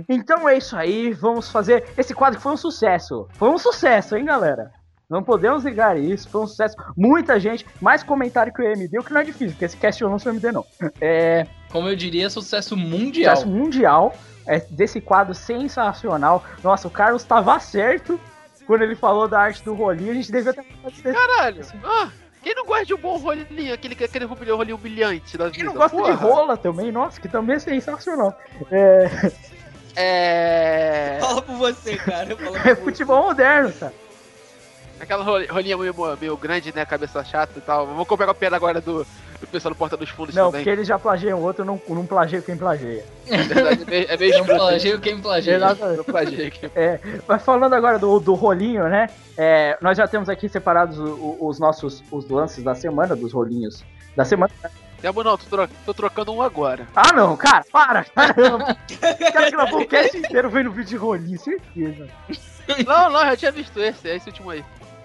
Então é isso aí, vamos fazer esse quadro foi um sucesso. Foi um sucesso, hein, galera? Não podemos negar isso, foi um sucesso. Muita gente, mais comentário que o EMD, o que não é difícil, porque esse cast eu não sou MD, não. É, Como eu diria, sucesso mundial. sucesso mundial é, desse quadro sensacional. Nossa, o Carlos tava certo quando ele falou da arte do rolinho. A gente devia ter falado desse- Caralho! Ah, quem não gosta de um bom rolinho, aquele, aquele rolinho, rolinho humilhante da vida? Quem não gosta de porra? rola também, nossa, que também é sensacional. É, É. Fala por você, cara. É você. futebol moderno, cara. Aquela roli- rolinha meio, meio grande, né? Cabeça chata e tal. Vamos pegar a pena agora do, do pessoal do Porta dos Fundos Não, também. porque eles já plagiam o outro, eu não, não plagio quem plageia. É verdade, é meio, é Não escroto. plageio quem plageia. Exatamente. Eu plagiei aqui. Mas falando agora do, do rolinho, né? é, nós já temos aqui separados o- o- os nossos os lances da semana, dos rolinhos da semana. Demo não, tô, tro- tô trocando um agora. Ah, não, cara, para! Caramba! O cara gravou o cast inteiro vendo vídeo de rolinho, certeza. Não, não, já tinha visto esse, é esse último aí.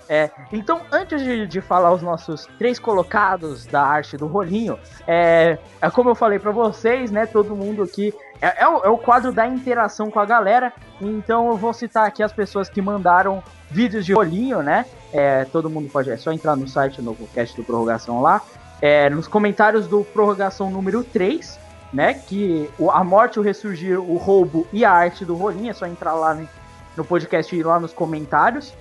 É, então, antes de, de falar os nossos três colocados da arte do rolinho, é, é como eu falei pra vocês, né? Todo mundo aqui. É, é o, é o quadro da interação com a galera. Então eu vou citar aqui as pessoas que mandaram vídeos de rolinho, né? É, todo mundo pode. É só entrar no site no cast do Prorrogação lá. É, nos comentários do Prorrogação número 3, né? Que o- a morte, o ressurgir, o roubo e a arte do rolinho. É só entrar lá no, no podcast e ir lá nos comentários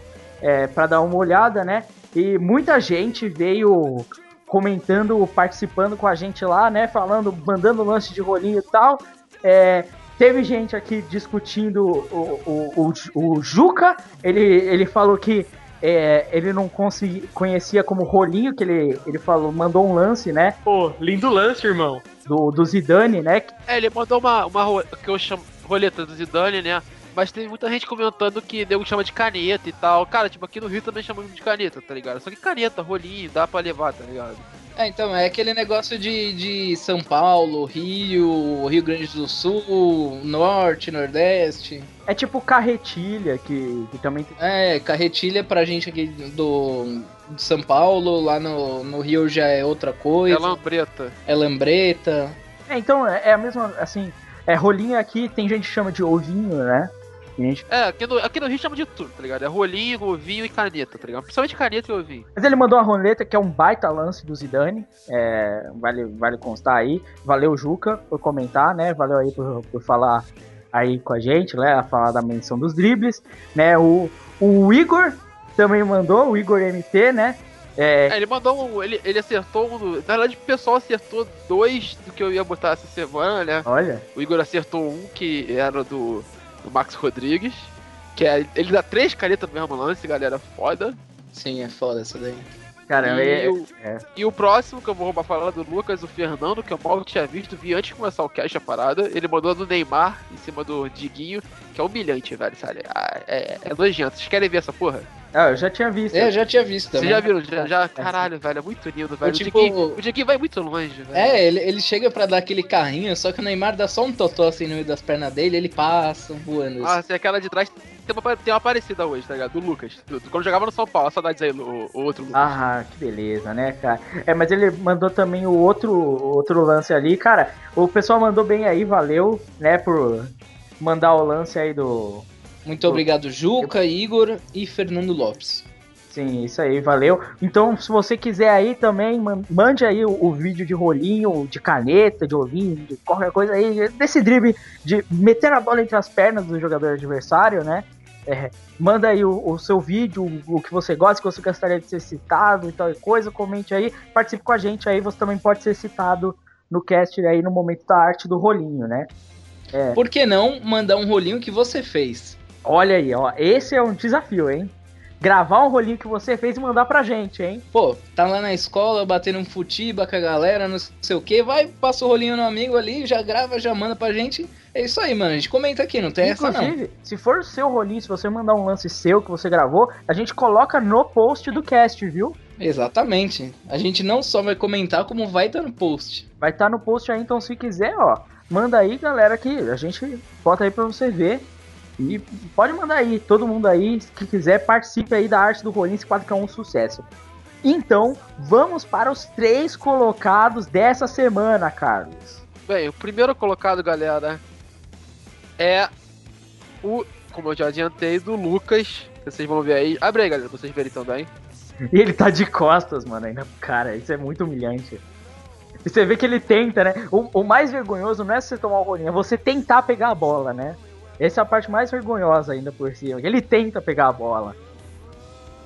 é, para dar uma olhada, né? E muita gente veio comentando, participando com a gente lá, né? Falando, mandando lance de rolinho e tal. É, teve gente aqui discutindo o, o, o, o Juca. Ele, ele falou que é, ele não consegui, conhecia como rolinho, que ele, ele falou, mandou um lance, né? Pô, lindo lance, irmão. Do, do Zidane, né? É, ele mandou uma, uma ro- que eu chamo roleta do Zidane, né? Mas tem muita gente comentando que nego chama de caneta e tal. Cara, tipo, aqui no Rio também chamamos de caneta, tá ligado? Só que caneta, rolinho, dá pra levar, tá ligado? É, então, é aquele negócio de, de São Paulo, Rio, Rio Grande do Sul, Norte, Nordeste. É tipo carretilha, que, que também tem. É, carretilha pra gente aqui do de São Paulo, lá no, no Rio já é outra coisa. É lambreta. É lambreta. É, então é, é a mesma, assim, é rolinho aqui, tem gente que chama de ovinho, né? Gente É, aqui no, aqui no Rio chama de tudo, tá ligado? É rolinho, ovinho e caneta, tá ligado? Principalmente caneta e ovinho. Mas ele mandou uma roleta que é um baita lance do Zidane. É, vale, vale constar aí. Valeu, Juca, por comentar, né? Valeu aí por, por falar aí com a gente, né? Falar da menção dos dribles, né? O, o Igor também mandou, o Igor MT, né? É, É, ele mandou um. Ele, ele acertou um. Na verdade, o pessoal acertou dois do que eu ia botar essa semana, né? olha, O Igor acertou um que era do, do Max Rodrigues. Que é. Ele dá três caretas no mesmo lance, galera. Foda. Sim, é foda essa daí. cara, e, é, o, é. e o próximo que eu vou roubar falar do Lucas, o Fernando, que eu mal tinha visto, vi antes de começar o cast a parada. Ele mandou do Neymar em cima do Diguinho, que é humilhante, velho, sabe? Ah, É, é nojento. Vocês querem ver essa porra? Ah, eu já tinha visto. É, eu já tinha visto Vocês também. já viram? Já, já, caralho, velho, é muito lindo, velho. tipo- O, Diguinho, o Diguinho vai muito longe, velho. É, ele, ele chega pra dar aquele carrinho, só que o Neymar dá só um totó assim no meio das pernas dele, ele passa voando. Ah, se aquela de trás tem uma, tem uma parecida hoje, tá ligado? Do Lucas. Do, do- quando jogava no São Paulo, saudades aí, o, o outro Lucas. Ah, que beleza, né, cara? É, mas ele mandou também o outro, outro lance ali, cara. O pessoal mandou bem aí, valeu, né, por mandar o lance aí do. Muito obrigado, Juca, Igor e Fernando Lopes. Sim, isso aí, valeu. Então, se você quiser aí também, man- mande aí o, o vídeo de rolinho, de caneta, de ovinho, de qualquer coisa aí, desse drible de meter a bola entre as pernas do jogador adversário, né? É, manda aí o, o seu vídeo, o, que você gosta, que você gostaria de ser citado e tal coisa, comente aí, participe com a gente aí, você também pode ser citado no cast aí no momento da arte do rolinho, né? Por que não mandar um rolinho que você fez? Olha aí, ó, esse é um desafio, hein? Gravar um rolinho que você fez e mandar pra gente, hein? Pô, tá lá na escola, batendo um futiba com a galera, não sei o que, vai, passa o rolinho no amigo ali, já grava, já manda pra gente. É isso aí, mano. A gente comenta aqui, não tem essa não. Inclusive, se for o seu rolinho, se você mandar um lance seu que você gravou, a gente coloca no post do cast, viu? Exatamente. A gente não só vai comentar, como vai estar no post. Vai estar no post aí, então se quiser, ó, manda aí, galera, que a gente bota aí pra você ver. E pode mandar aí, todo mundo aí, que quiser, participe aí da arte do quadro que é sucesso. Então, vamos para os três colocados dessa semana, Carlos. Bem, o primeiro colocado, galera, é o, como eu já adiantei, do Lucas, Vocês vão ver aí. Abre aí, galera, pra vocês verem também. E ele tá de costas, mano, ainda. Cara, isso é muito humilhante. E você vê que ele tenta, né? O, o mais vergonhoso não é você tomar o rolinho, é você tentar pegar a bola, né? Essa é a parte mais vergonhosa ainda por cima. Ele tenta pegar a bola.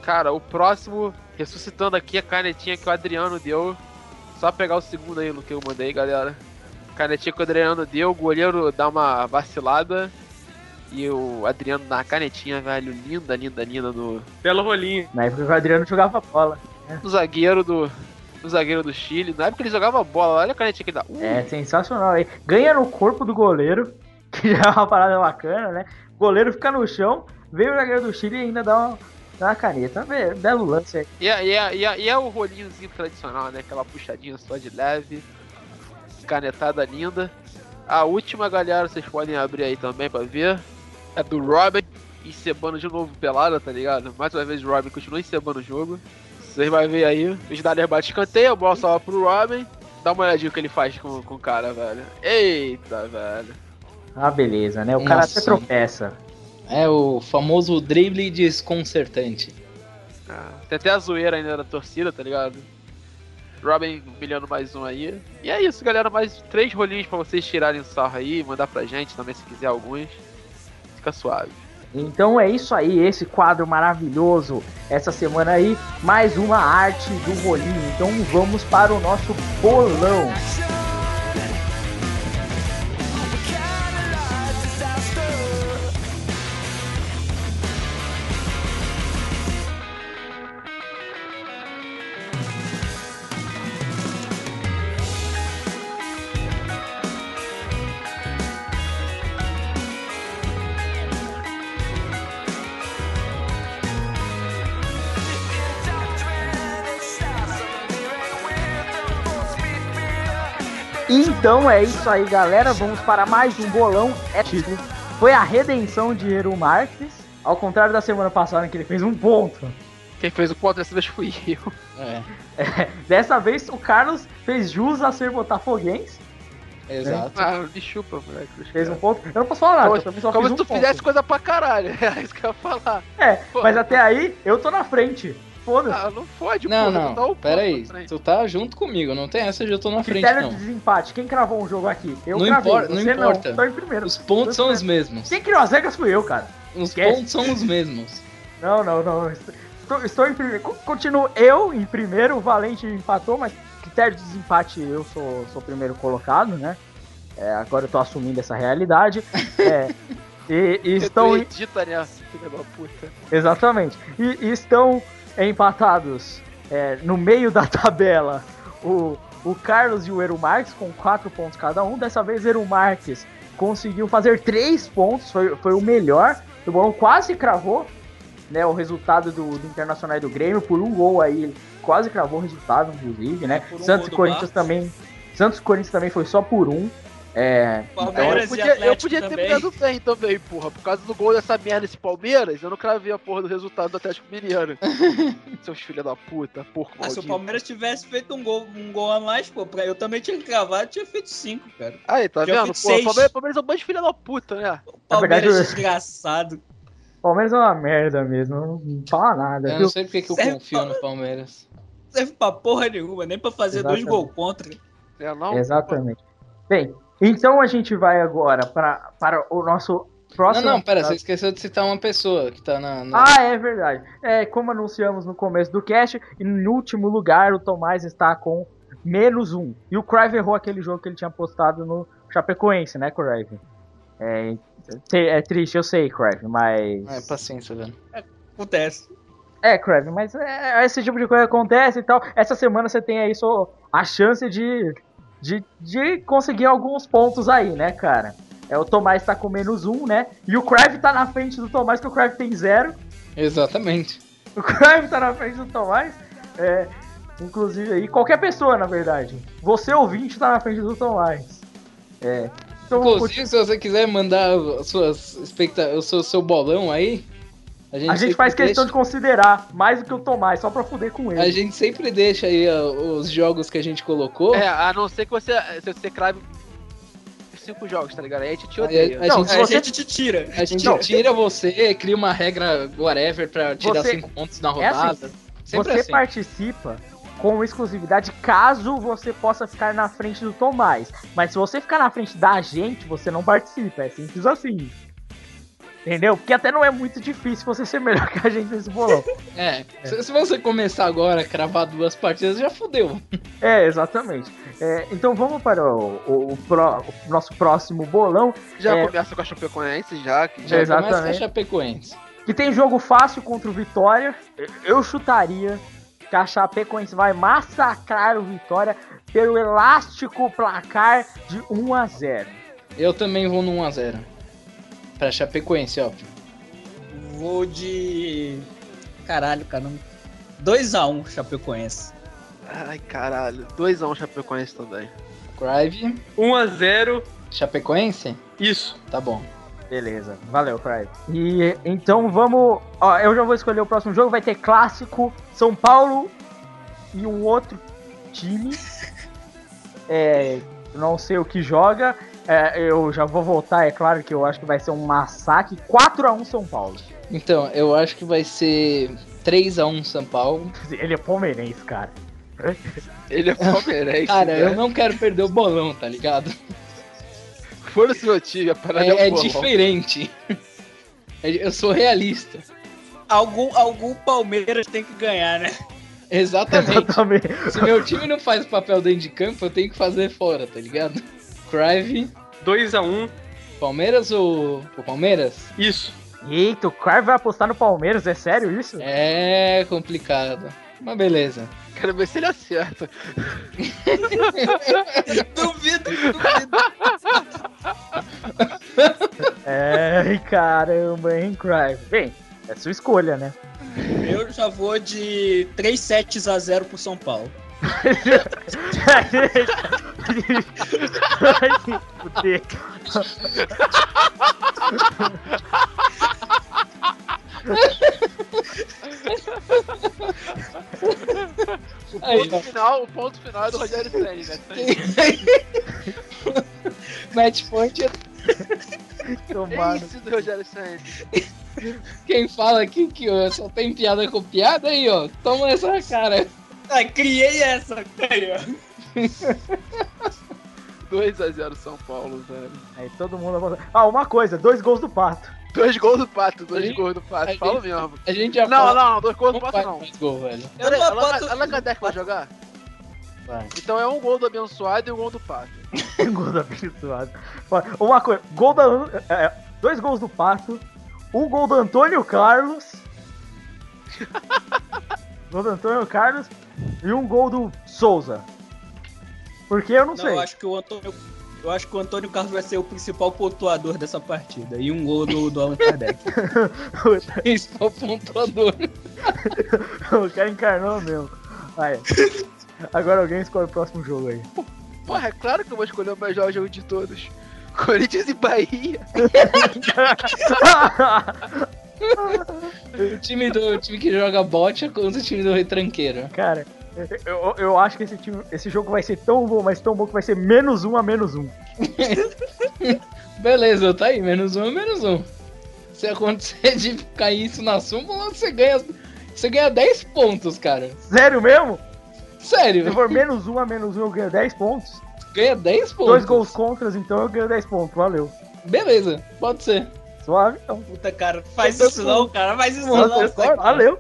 Cara, o próximo, ressuscitando aqui a canetinha que o Adriano deu. Só pegar o segundo aí no que eu mandei, galera. Canetinha que o Adriano deu, o goleiro dá uma vacilada. E o Adriano dá uma canetinha, velho, linda, linda, linda no, Belo rolinho. Na época que o Adriano jogava bola. no zagueiro do. No zagueiro do Chile. Na época ele jogava bola, olha a canetinha que dá. Uh, É sensacional, hein? Ganha no corpo do goleiro, que já é uma parada bacana, né? O goleiro fica no chão, veio o zagueiro do Chile e ainda dá uma, dá uma caneta. Be- Belo lance aí. E é, e, é, e, é, e é o rolinhozinho tradicional, né? Aquela puxadinha só de leve. Canetada linda. A última, galera, vocês podem abrir aí também pra ver. É do Robin. Encebando de novo pelada, tá ligado? Mais uma vez o Robin continua encebando o jogo. Vocês vão ver aí. O Snyder bate escanteio, a bola sobe pro Robin. Dá uma olhadinha o que ele faz com, com o cara, velho. Eita, velho. Ah, beleza, né? O cara Nossa. até tropeça. É o famoso drible desconcertante. Ah, tem até a zoeira ainda da torcida, tá ligado? Robin humilhando mais um aí. E é isso, galera. Mais três rolinhos pra vocês tirarem sarro aí. Mandar pra gente também se quiser alguns. Fica suave. Então é isso aí, esse quadro maravilhoso essa semana aí, mais uma arte do rolinho. Então vamos para o nosso bolão. Então é isso aí, galera. Vamos para mais um bolão. É título. Foi a redenção de Eru Marques. Ao contrário da semana passada, em que ele fez um ponto. Quem fez o ponto dessa vez fui eu. É, Dessa vez, o Carlos fez jus a ser botafoguense. exato. Ah, me chupa, moleque. Fez um ponto. Eu não posso falar nada, Como, só como se um tu ponto. fizesse coisa pra caralho. É isso que eu ia falar. É, Pô. mas até aí, eu tô na frente. Foda-se. Ah, não fode, Não, porra. não, um ponto pera aí. pra frente. Tu tá junto comigo, não tem essa de eu tô na frente, Critério não. de desempate. Quem cravou um jogo aqui? Eu Não cravei. importa- não importa. não. Tô em primeiro. Os pontos são os mesmos. Quem criou as regras fui eu, cara. Os Esquece. pontos são os mesmos. Não, não, não. Estou, estou em primeiro. Co- Continuo eu em primeiro, o Valente empatou, mas critério de desempate eu sou, sou primeiro colocado, né? É, agora eu tô assumindo essa realidade. É, e, e estão. Edita nessa, filha da puta. Exatamente. E, e estão empatados é, no meio da tabela o, o Carlos e o Eru Marques com 4 pontos cada um. Dessa vez, Eru Marques conseguiu fazer 3 pontos, foi, foi o melhor. O bolão quase cravou né, o resultado do, do Internacional e do Grêmio por um gol aí. Quase cravou o resultado, inclusive, né? por um Santos e Corinthians também. Santos e Corinthians também foi só por um. É, Eu Palmeiras e podia, eu podia ter também. me dado bem também, porra. Por causa do gol dessa merda desse Palmeiras, eu não cravei a porra do resultado do Atlético Mineiro. Seus filhos da puta, porco Ah, se o. Palmeiras tivesse feito um gol, um gol a mais, pô, pra- eu também tinha cravado, tinha feito cinco, cara. Aí, tá Já vendo? Porra, seis. Palmeiras, Palmeiras é um bando de filha da puta, né? O verdade, Palmeiras eu- desgraçado. Palmeiras é uma merda mesmo, não fala nada. Eu viu? não sei porque que eu Serve confio pra- no Palmeiras. Não serve pra porra nenhuma, nem pra fazer Exatamente. dois gols contra. É, não? Exatamente. Bem, então a gente vai agora para, para o nosso Não, próximo. não, pera, você esqueceu de citar uma pessoa que tá na. na- Ah, é verdade. É, como anunciamos no começo do cast, e no último lugar o Tomás está com menos um. E o Crive errou aquele jogo que ele tinha postado no Chapecoense, né, Crive? É, é triste, eu sei, Crive, mas. É, paciência, velho. Acontece. É, Crave, mas é, esse tipo de coisa acontece e tal. Essa semana você tem aí só a chance de, de, de conseguir alguns pontos aí, né, cara? É, o Tomás tá com menos um, né? E o Crave tá na frente do Tomás, que o Crave tem zero. Exatamente. O Crave tá na frente do Tomás. É, inclusive aí, qualquer pessoa, na verdade. Você ouvinte tá na frente do Tomás. É. Então, Inclusive, se você quiser mandar as suas expecta o seu, seu bolão aí, a gente, a gente faz questão de deixa, considerar mais do que o Tomás, só pra fuder com ele. A gente sempre deixa aí ó, os jogos que a gente colocou. É, a não ser que você, se você crave cinco jogos, tá ligado? Aí a gente te odeia. a, Não, gente, se a você- gente te tira. a gente Não. tira você, cria uma regra whatever pra tirar Você- cinco pontos na É assim, rodada. Você assim. participa com exclusividade caso você possa ficar na frente do Tomás. Mas se você ficar na frente da gente, você não participa. É simples assim. Entendeu? Porque até não é muito difícil você ser melhor que a gente nesse bolão. É, Se, se você começar agora a cravar duas partidas, já fudeu. É, exatamente. É, então vamos para o, o- o o nosso próximo bolão. Já é- começa com a Chapecoense, já. Que Já já começa a Exatamente. Chapecoense. Que tem jogo fácil contra o Vitória. Eu chutaria que a Chapecoense vai massacrar o Vitória pelo elástico placar de 1 a 0. Eu também vou no 1x0. Pra Chapecoense, óbvio. Vou de. Caralho, cara. não- 2x1 Chapecoense. Ai, caralho. 2x1 Chapecoense também. Crive, 1x0. Chapecoense? Isso. Tá bom. Beleza, valeu, Craig. E então vamos. Ó, eu já vou escolher o próximo jogo. Vai ter clássico São Paulo e um outro time. É, não sei o que joga. É, eu já vou voltar, é claro que eu acho que vai ser um massacre. 4x1 São Paulo. Então, eu acho que vai ser 3x1 São Paulo. Ele é palmeirense, cara. Ele é palmeirense. Cara, né? eu não quero perder o bolão, tá ligado? Foda-se meu time, a parada é, É, é bolão. diferente. É- Eu sou realista. Algum, algum Palmeiras tem que ganhar, né? Exatamente. Exatamente. Se meu time não faz o papel dentro de campo, eu tenho que fazer fora, tá ligado? Crive, 2x1. Palmeiras ou o Palmeiras? Isso. Eita, o Craig vai apostar no Palmeiras, é sério isso? É complicado. Mas beleza. Quero ver se ele acerta. duvido, duvido. É, caramba, hein, Craig. Bem, é sua escolha, né? Eu já vou de 3 sets a 0 pro São Paulo. Vai se fuder. O Aí, ponto, ó. final, o ponto final é do Rogério Senni, né? Match point é Tomado. Esse do Rogério quem fala aqui que ó, só tem piada com piada aí, ó. Toma essa cara. Ah, criei essa, aí, ó. 2x0 São Paulo, velho. Aí todo mundo. Ah, uma coisa, dois gols do Pato. Dois gols do Pato, dois Aí- gols do Pato. Fala mesmo. A gente já Não, fala- não, não, dois gols do Pato não. mais gol, velho. Eu não Allan aposto... Allan Kardec vai jogar? Vai. Então é um gol do abençoado e um gol do Pato. gol do abençoado. Uma coisa, gol da. é, dois gols do Pato. Um gol do Antônio Carlos. gol do Antônio Carlos. E um gol do Souza. Porque eu não, Não, sei. eu acho que o Antônio. Eu acho que o Antônio Carlos vai ser o principal pontuador dessa partida. E um gol do, do Allan Kardec. O pontuador. o cara encarnou mesmo. Aí. Agora alguém escolhe o próximo jogo aí. Porra, é claro que eu vou escolher o melhor jogo de todos. Corinthians e Bahia. O time, do, o time que joga bote é contra o time do retranqueiro. Cara, eu, eu acho que esse, time, esse jogo vai ser tão bom, mas tão bom que vai ser menos um a menos um. Beleza, tá aí, menos um é menos um. Se acontecer de cair isso na súmula, você ganha. Você ganha 10 pontos, cara. Sério mesmo? Se Sério, for menos um a menos um, eu ganho 10 pontos. ganha 10 pontos. Dois gols contras, então eu ganho 10 pontos. Valeu. Beleza, pode ser. Suave, então. Puta, cara, faz isso não, cara. Faz isso não. Valeu.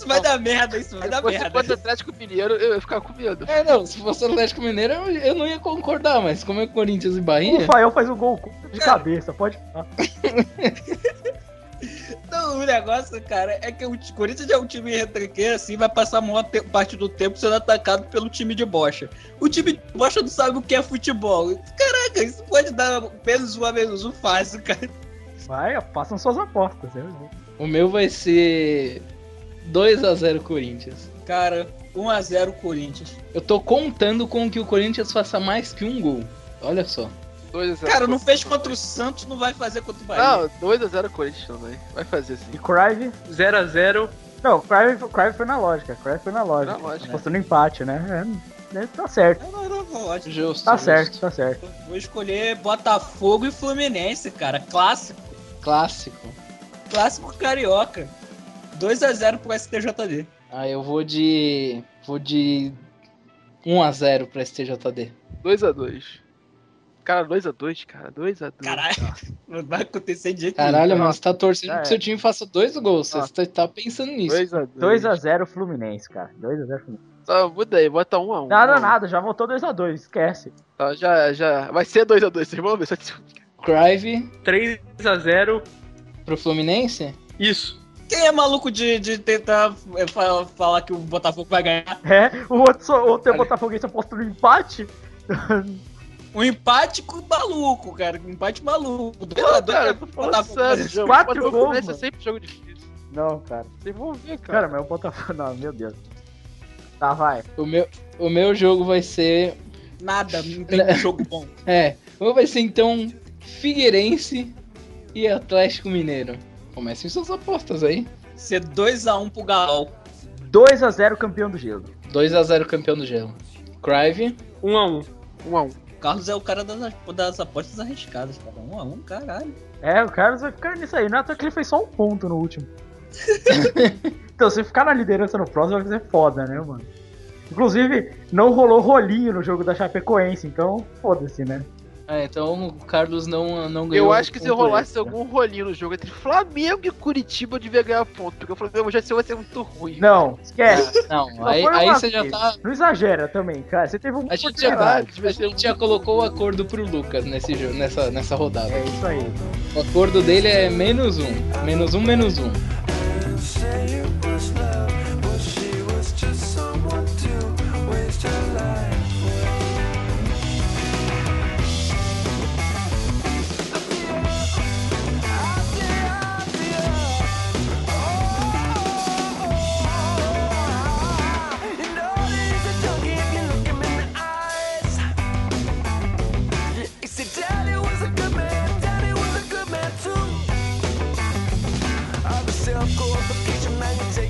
Isso vai dar merda, isso vai dar Se fosse merda. contra o Atlético Mineiro, eu ia ficar com medo. É, não, se fosse Atlético Mineiro, eu, eu não ia concordar, mas como é Corinthians e Bahia. O Fael faz o gol de cabeça, pode falar. Então, o negócio, cara, é que o Corinthians é um time retranqueiro, assim, vai passar a maior te- parte do tempo sendo atacado pelo time de bocha. O time de bocha não sabe o que é futebol. Caraca, isso pode dar menos um a menos um fácil, cara. Vai, façam suas apostas. Eu... O meu vai ser 2x0 Corinthians. Cara, 1x0 Corinthians. Eu tô contando com que o Corinthians faça mais que um gol. Olha só. 2x0. Cara, não fez contra o Santos, não vai fazer contra o Bahia. Não, 2x0 Corinthians também. Vai fazer sim. E Crive? 0x0. Não, Crive, Crive foi na lógica. Crive foi na lógica. Na lógica. Apostando empate, né? né, tá certo. Não, não, não, ótimo. Justo. Tá justo. certo, tá certo. Vou escolher Botafogo e Fluminense, cara. Clássico. Clássico. Clássico carioca. 2x0 pro STJD. Ah, eu vou de. Vou de 1x0 pra STJD. 2x2. Cara, 2x2, cara. 2x2. Caralho, não vai acontecer de jeito Caralho, Não. mas você tá torcendo É. que seu time faça dois gols. Não. Você tá pensando nisso. 2x2. 2x0 Fluminense, cara. 2x0 Fluminense. Só muda aí, bota 1x1. Nada, nada, já voltou 2x2, esquece. Tá, já, já. Vai ser 2x2, vocês vão ver. Só. Crive 3x0. pro Fluminense? Isso. Quem é maluco de, de tentar é, fa- falar que o Botafogo vai ganhar? É, o outro, só- o teu Botafoguense apostou no empate. Um empate com maluco, cara. Um empate maluco. Pô, 2x2 cara, eu tô falando sério. quatro gols, é sempre jogo difícil. Não, cara. Vocês vão ver, Cara, cara. mas o Botafogo. Não, meu Deus. Tá, vai. O meu, o meu jogo vai ser. Nada, não tem um jogo bom. É, o meu vai ser então Figueirense e Atlético Mineiro. Comecem suas apostas aí. Ser 2x1 pro Galo. 2x0 campeão do gelo. 2x0 campeão do gelo. Crive 1x1. 1x1. Carlos é o cara das, das apostas arriscadas, cara. 1x1, caralho. É, o Carlos vai ficar nisso aí. Não é toa que ele fez só um ponto no último. então, se ficar na liderança no próximo, vai ser foda, né, mano? Inclusive, não rolou rolinho no jogo da Chapecoense, então foda-se, né? É, então o Carlos não, não ganhou. Eu acho que se ponto rolasse extra. algum rolinho no jogo entre Flamengo e Curitiba, eu devia ganhar ponto. Porque o Flamengo já vai ser muito ruim. Não, esquece. Não, Só aí, aí você já tá. Não exagera também, cara. Você teve uma A gente, já, a gente já colocou o acordo pro Lucas nesse jogo, nessa, nessa rodada. É isso aí. O acordo dele é menos um. Menos um, menos um.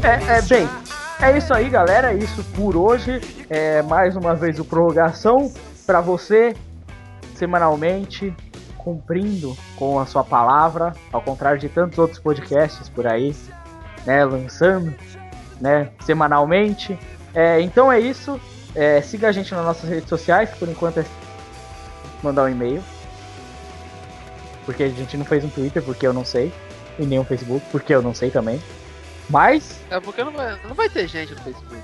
É, é, bem, é isso aí, galera. É isso por hoje. É mais uma vez o prorrogação pra você semanalmente cumprindo com a sua palavra, ao contrário de tantos outros podcasts por aí, né, lançando, né, semanalmente. É, então é isso. É, siga a gente nas nossas redes sociais, por enquanto é mandar um e-mail. Porque a gente não fez um Twitter, porque eu não sei. E nem um Facebook, porque eu não sei também. Mas É porque não vai, não vai ter gente no Facebook.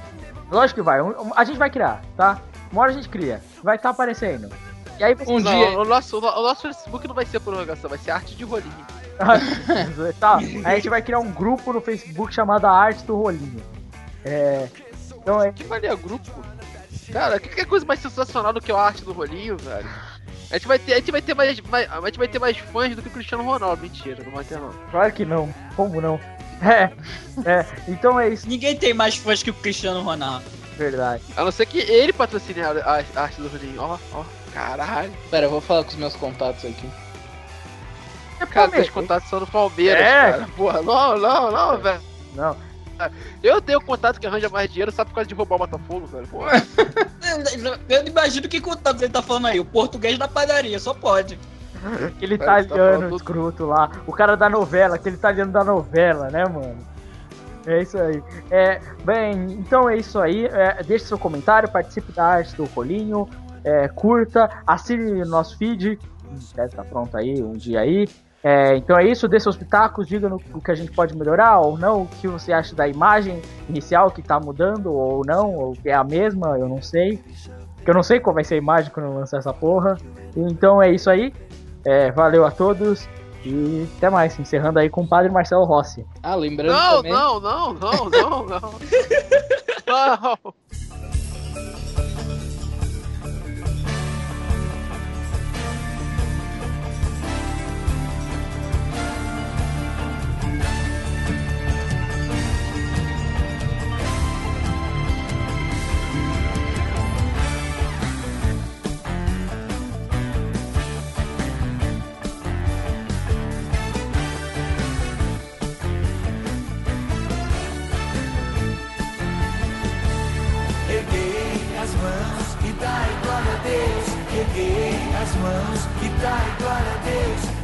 Lógico que vai. A gente vai criar, tá? Uma hora a gente cria. Vai estar aparecendo. E aí você. Um não, dia. o nosso, o nosso Facebook não vai ser prorrogação, vai ser arte de rolinho. tá. A gente vai criar um grupo no Facebook chamado Arte do Rolinho. É. Então é. Que valia grupo? Cara, que, que coisa mais sensacional do que a arte do rolinho, velho? A gente vai ter, a gente vai ter mais, mais- a gente vai ter mais fãs do que o Cristiano Ronaldo. Mentira, não vai ter não. Claro que não. Como não? É. É. Então é isso. Ninguém tem mais fãs que o Cristiano Ronaldo. Verdade. A não ser que ele patrocine a, a- arte do rolinho. Ó, ó, caralho. Pera, eu vou falar com os meus contatos aqui. É Cara, teus contatos são no Palmeiras, É. cara. Porra, não, não, não, velho. Não. Eu tenho contato que arranja mais dinheiro só por causa de roubar o Botafogo, velho. Porra. Eu não imagino que contato ele tá falando aí. O português da padaria, só pode. Aquele tá italiano falando- escroto lá. O cara da novela, aquele italiano da novela, né, mano? É isso aí. É, bem, então é isso aí. É, deixe seu comentário, participe da arte do Rolinho, é, curta, assine o nosso feed. Deve estar pronto aí um dia aí. É, então é isso, dê seus pitacos, diga no, o que a gente pode melhorar ou não, o que você acha da imagem inicial que tá mudando ou não, ou que é a mesma, eu não sei. Porque eu não sei qual vai ser a imagem quando eu lançar essa porra. Então é isso aí. É, valeu a todos e até mais. Encerrando aí com o padre Marcelo Rossi. Ah, lembrando Não, também. não, não, não, não, não. Não. mãos e dai glória a Deus. Erguei as mãos e dai glória a Deus.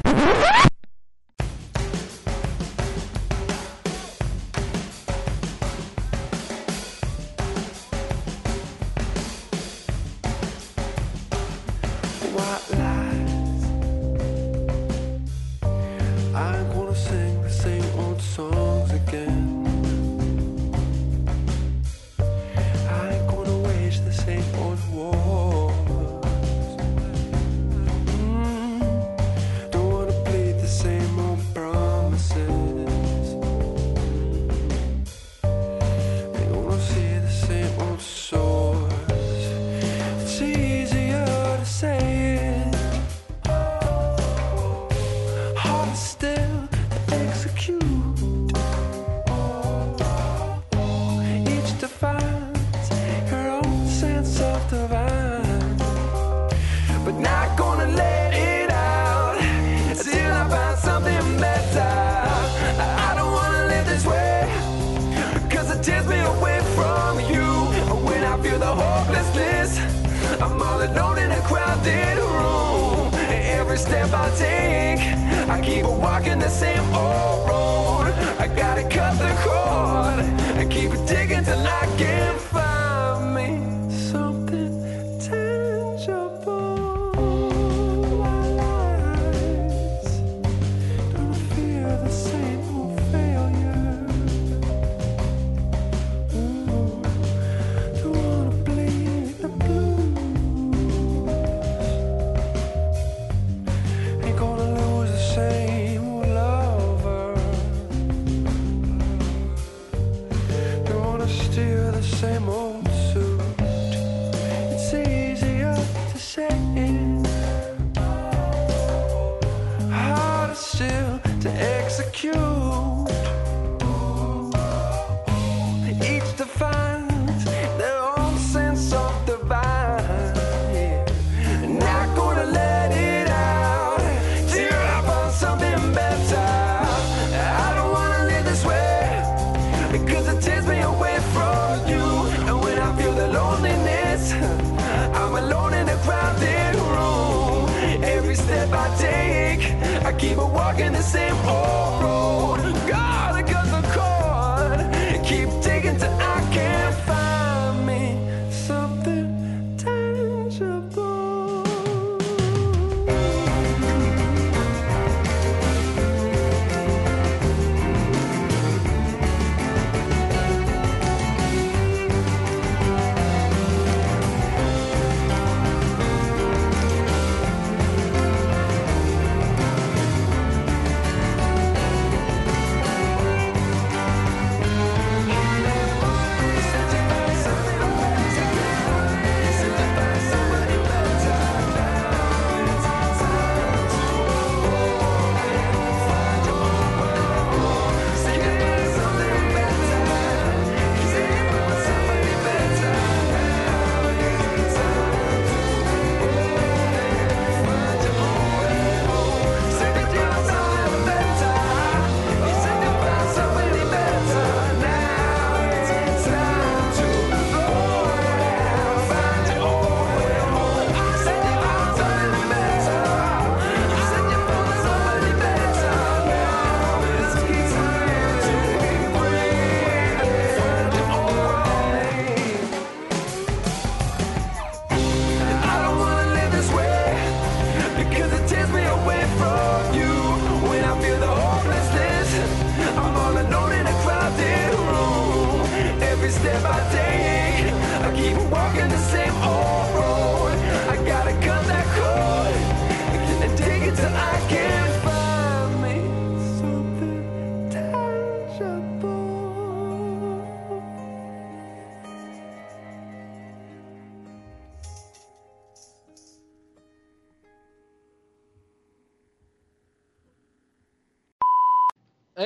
Take, I keep on walking the same old road.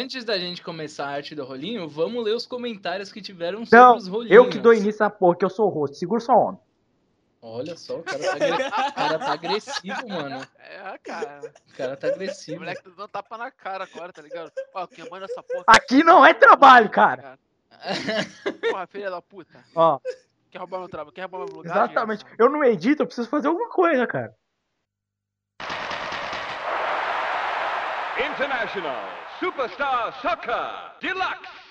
Antes da gente começar a arte do rolinho, vamos ler os comentários que tiveram sobre Não, os rolinhos. eu que dou início à porra, que eu sou o rosto. Segura sua onda. Olha só, o cara tá, agre- o cara tá agressivo, mano. É, cara. O cara tá O agressivo. moleque tá dando tapa na cara agora, tá ligado? Ó, quem manda essa porra. Aqui não é trabalho, cara. Porra, filha da puta. Ó, Quer roubar meu trabalho? Quer roubar meu lugar? Exatamente. Eu não edito, eu preciso fazer alguma coisa, cara. International Superstar Soccer Deluxe.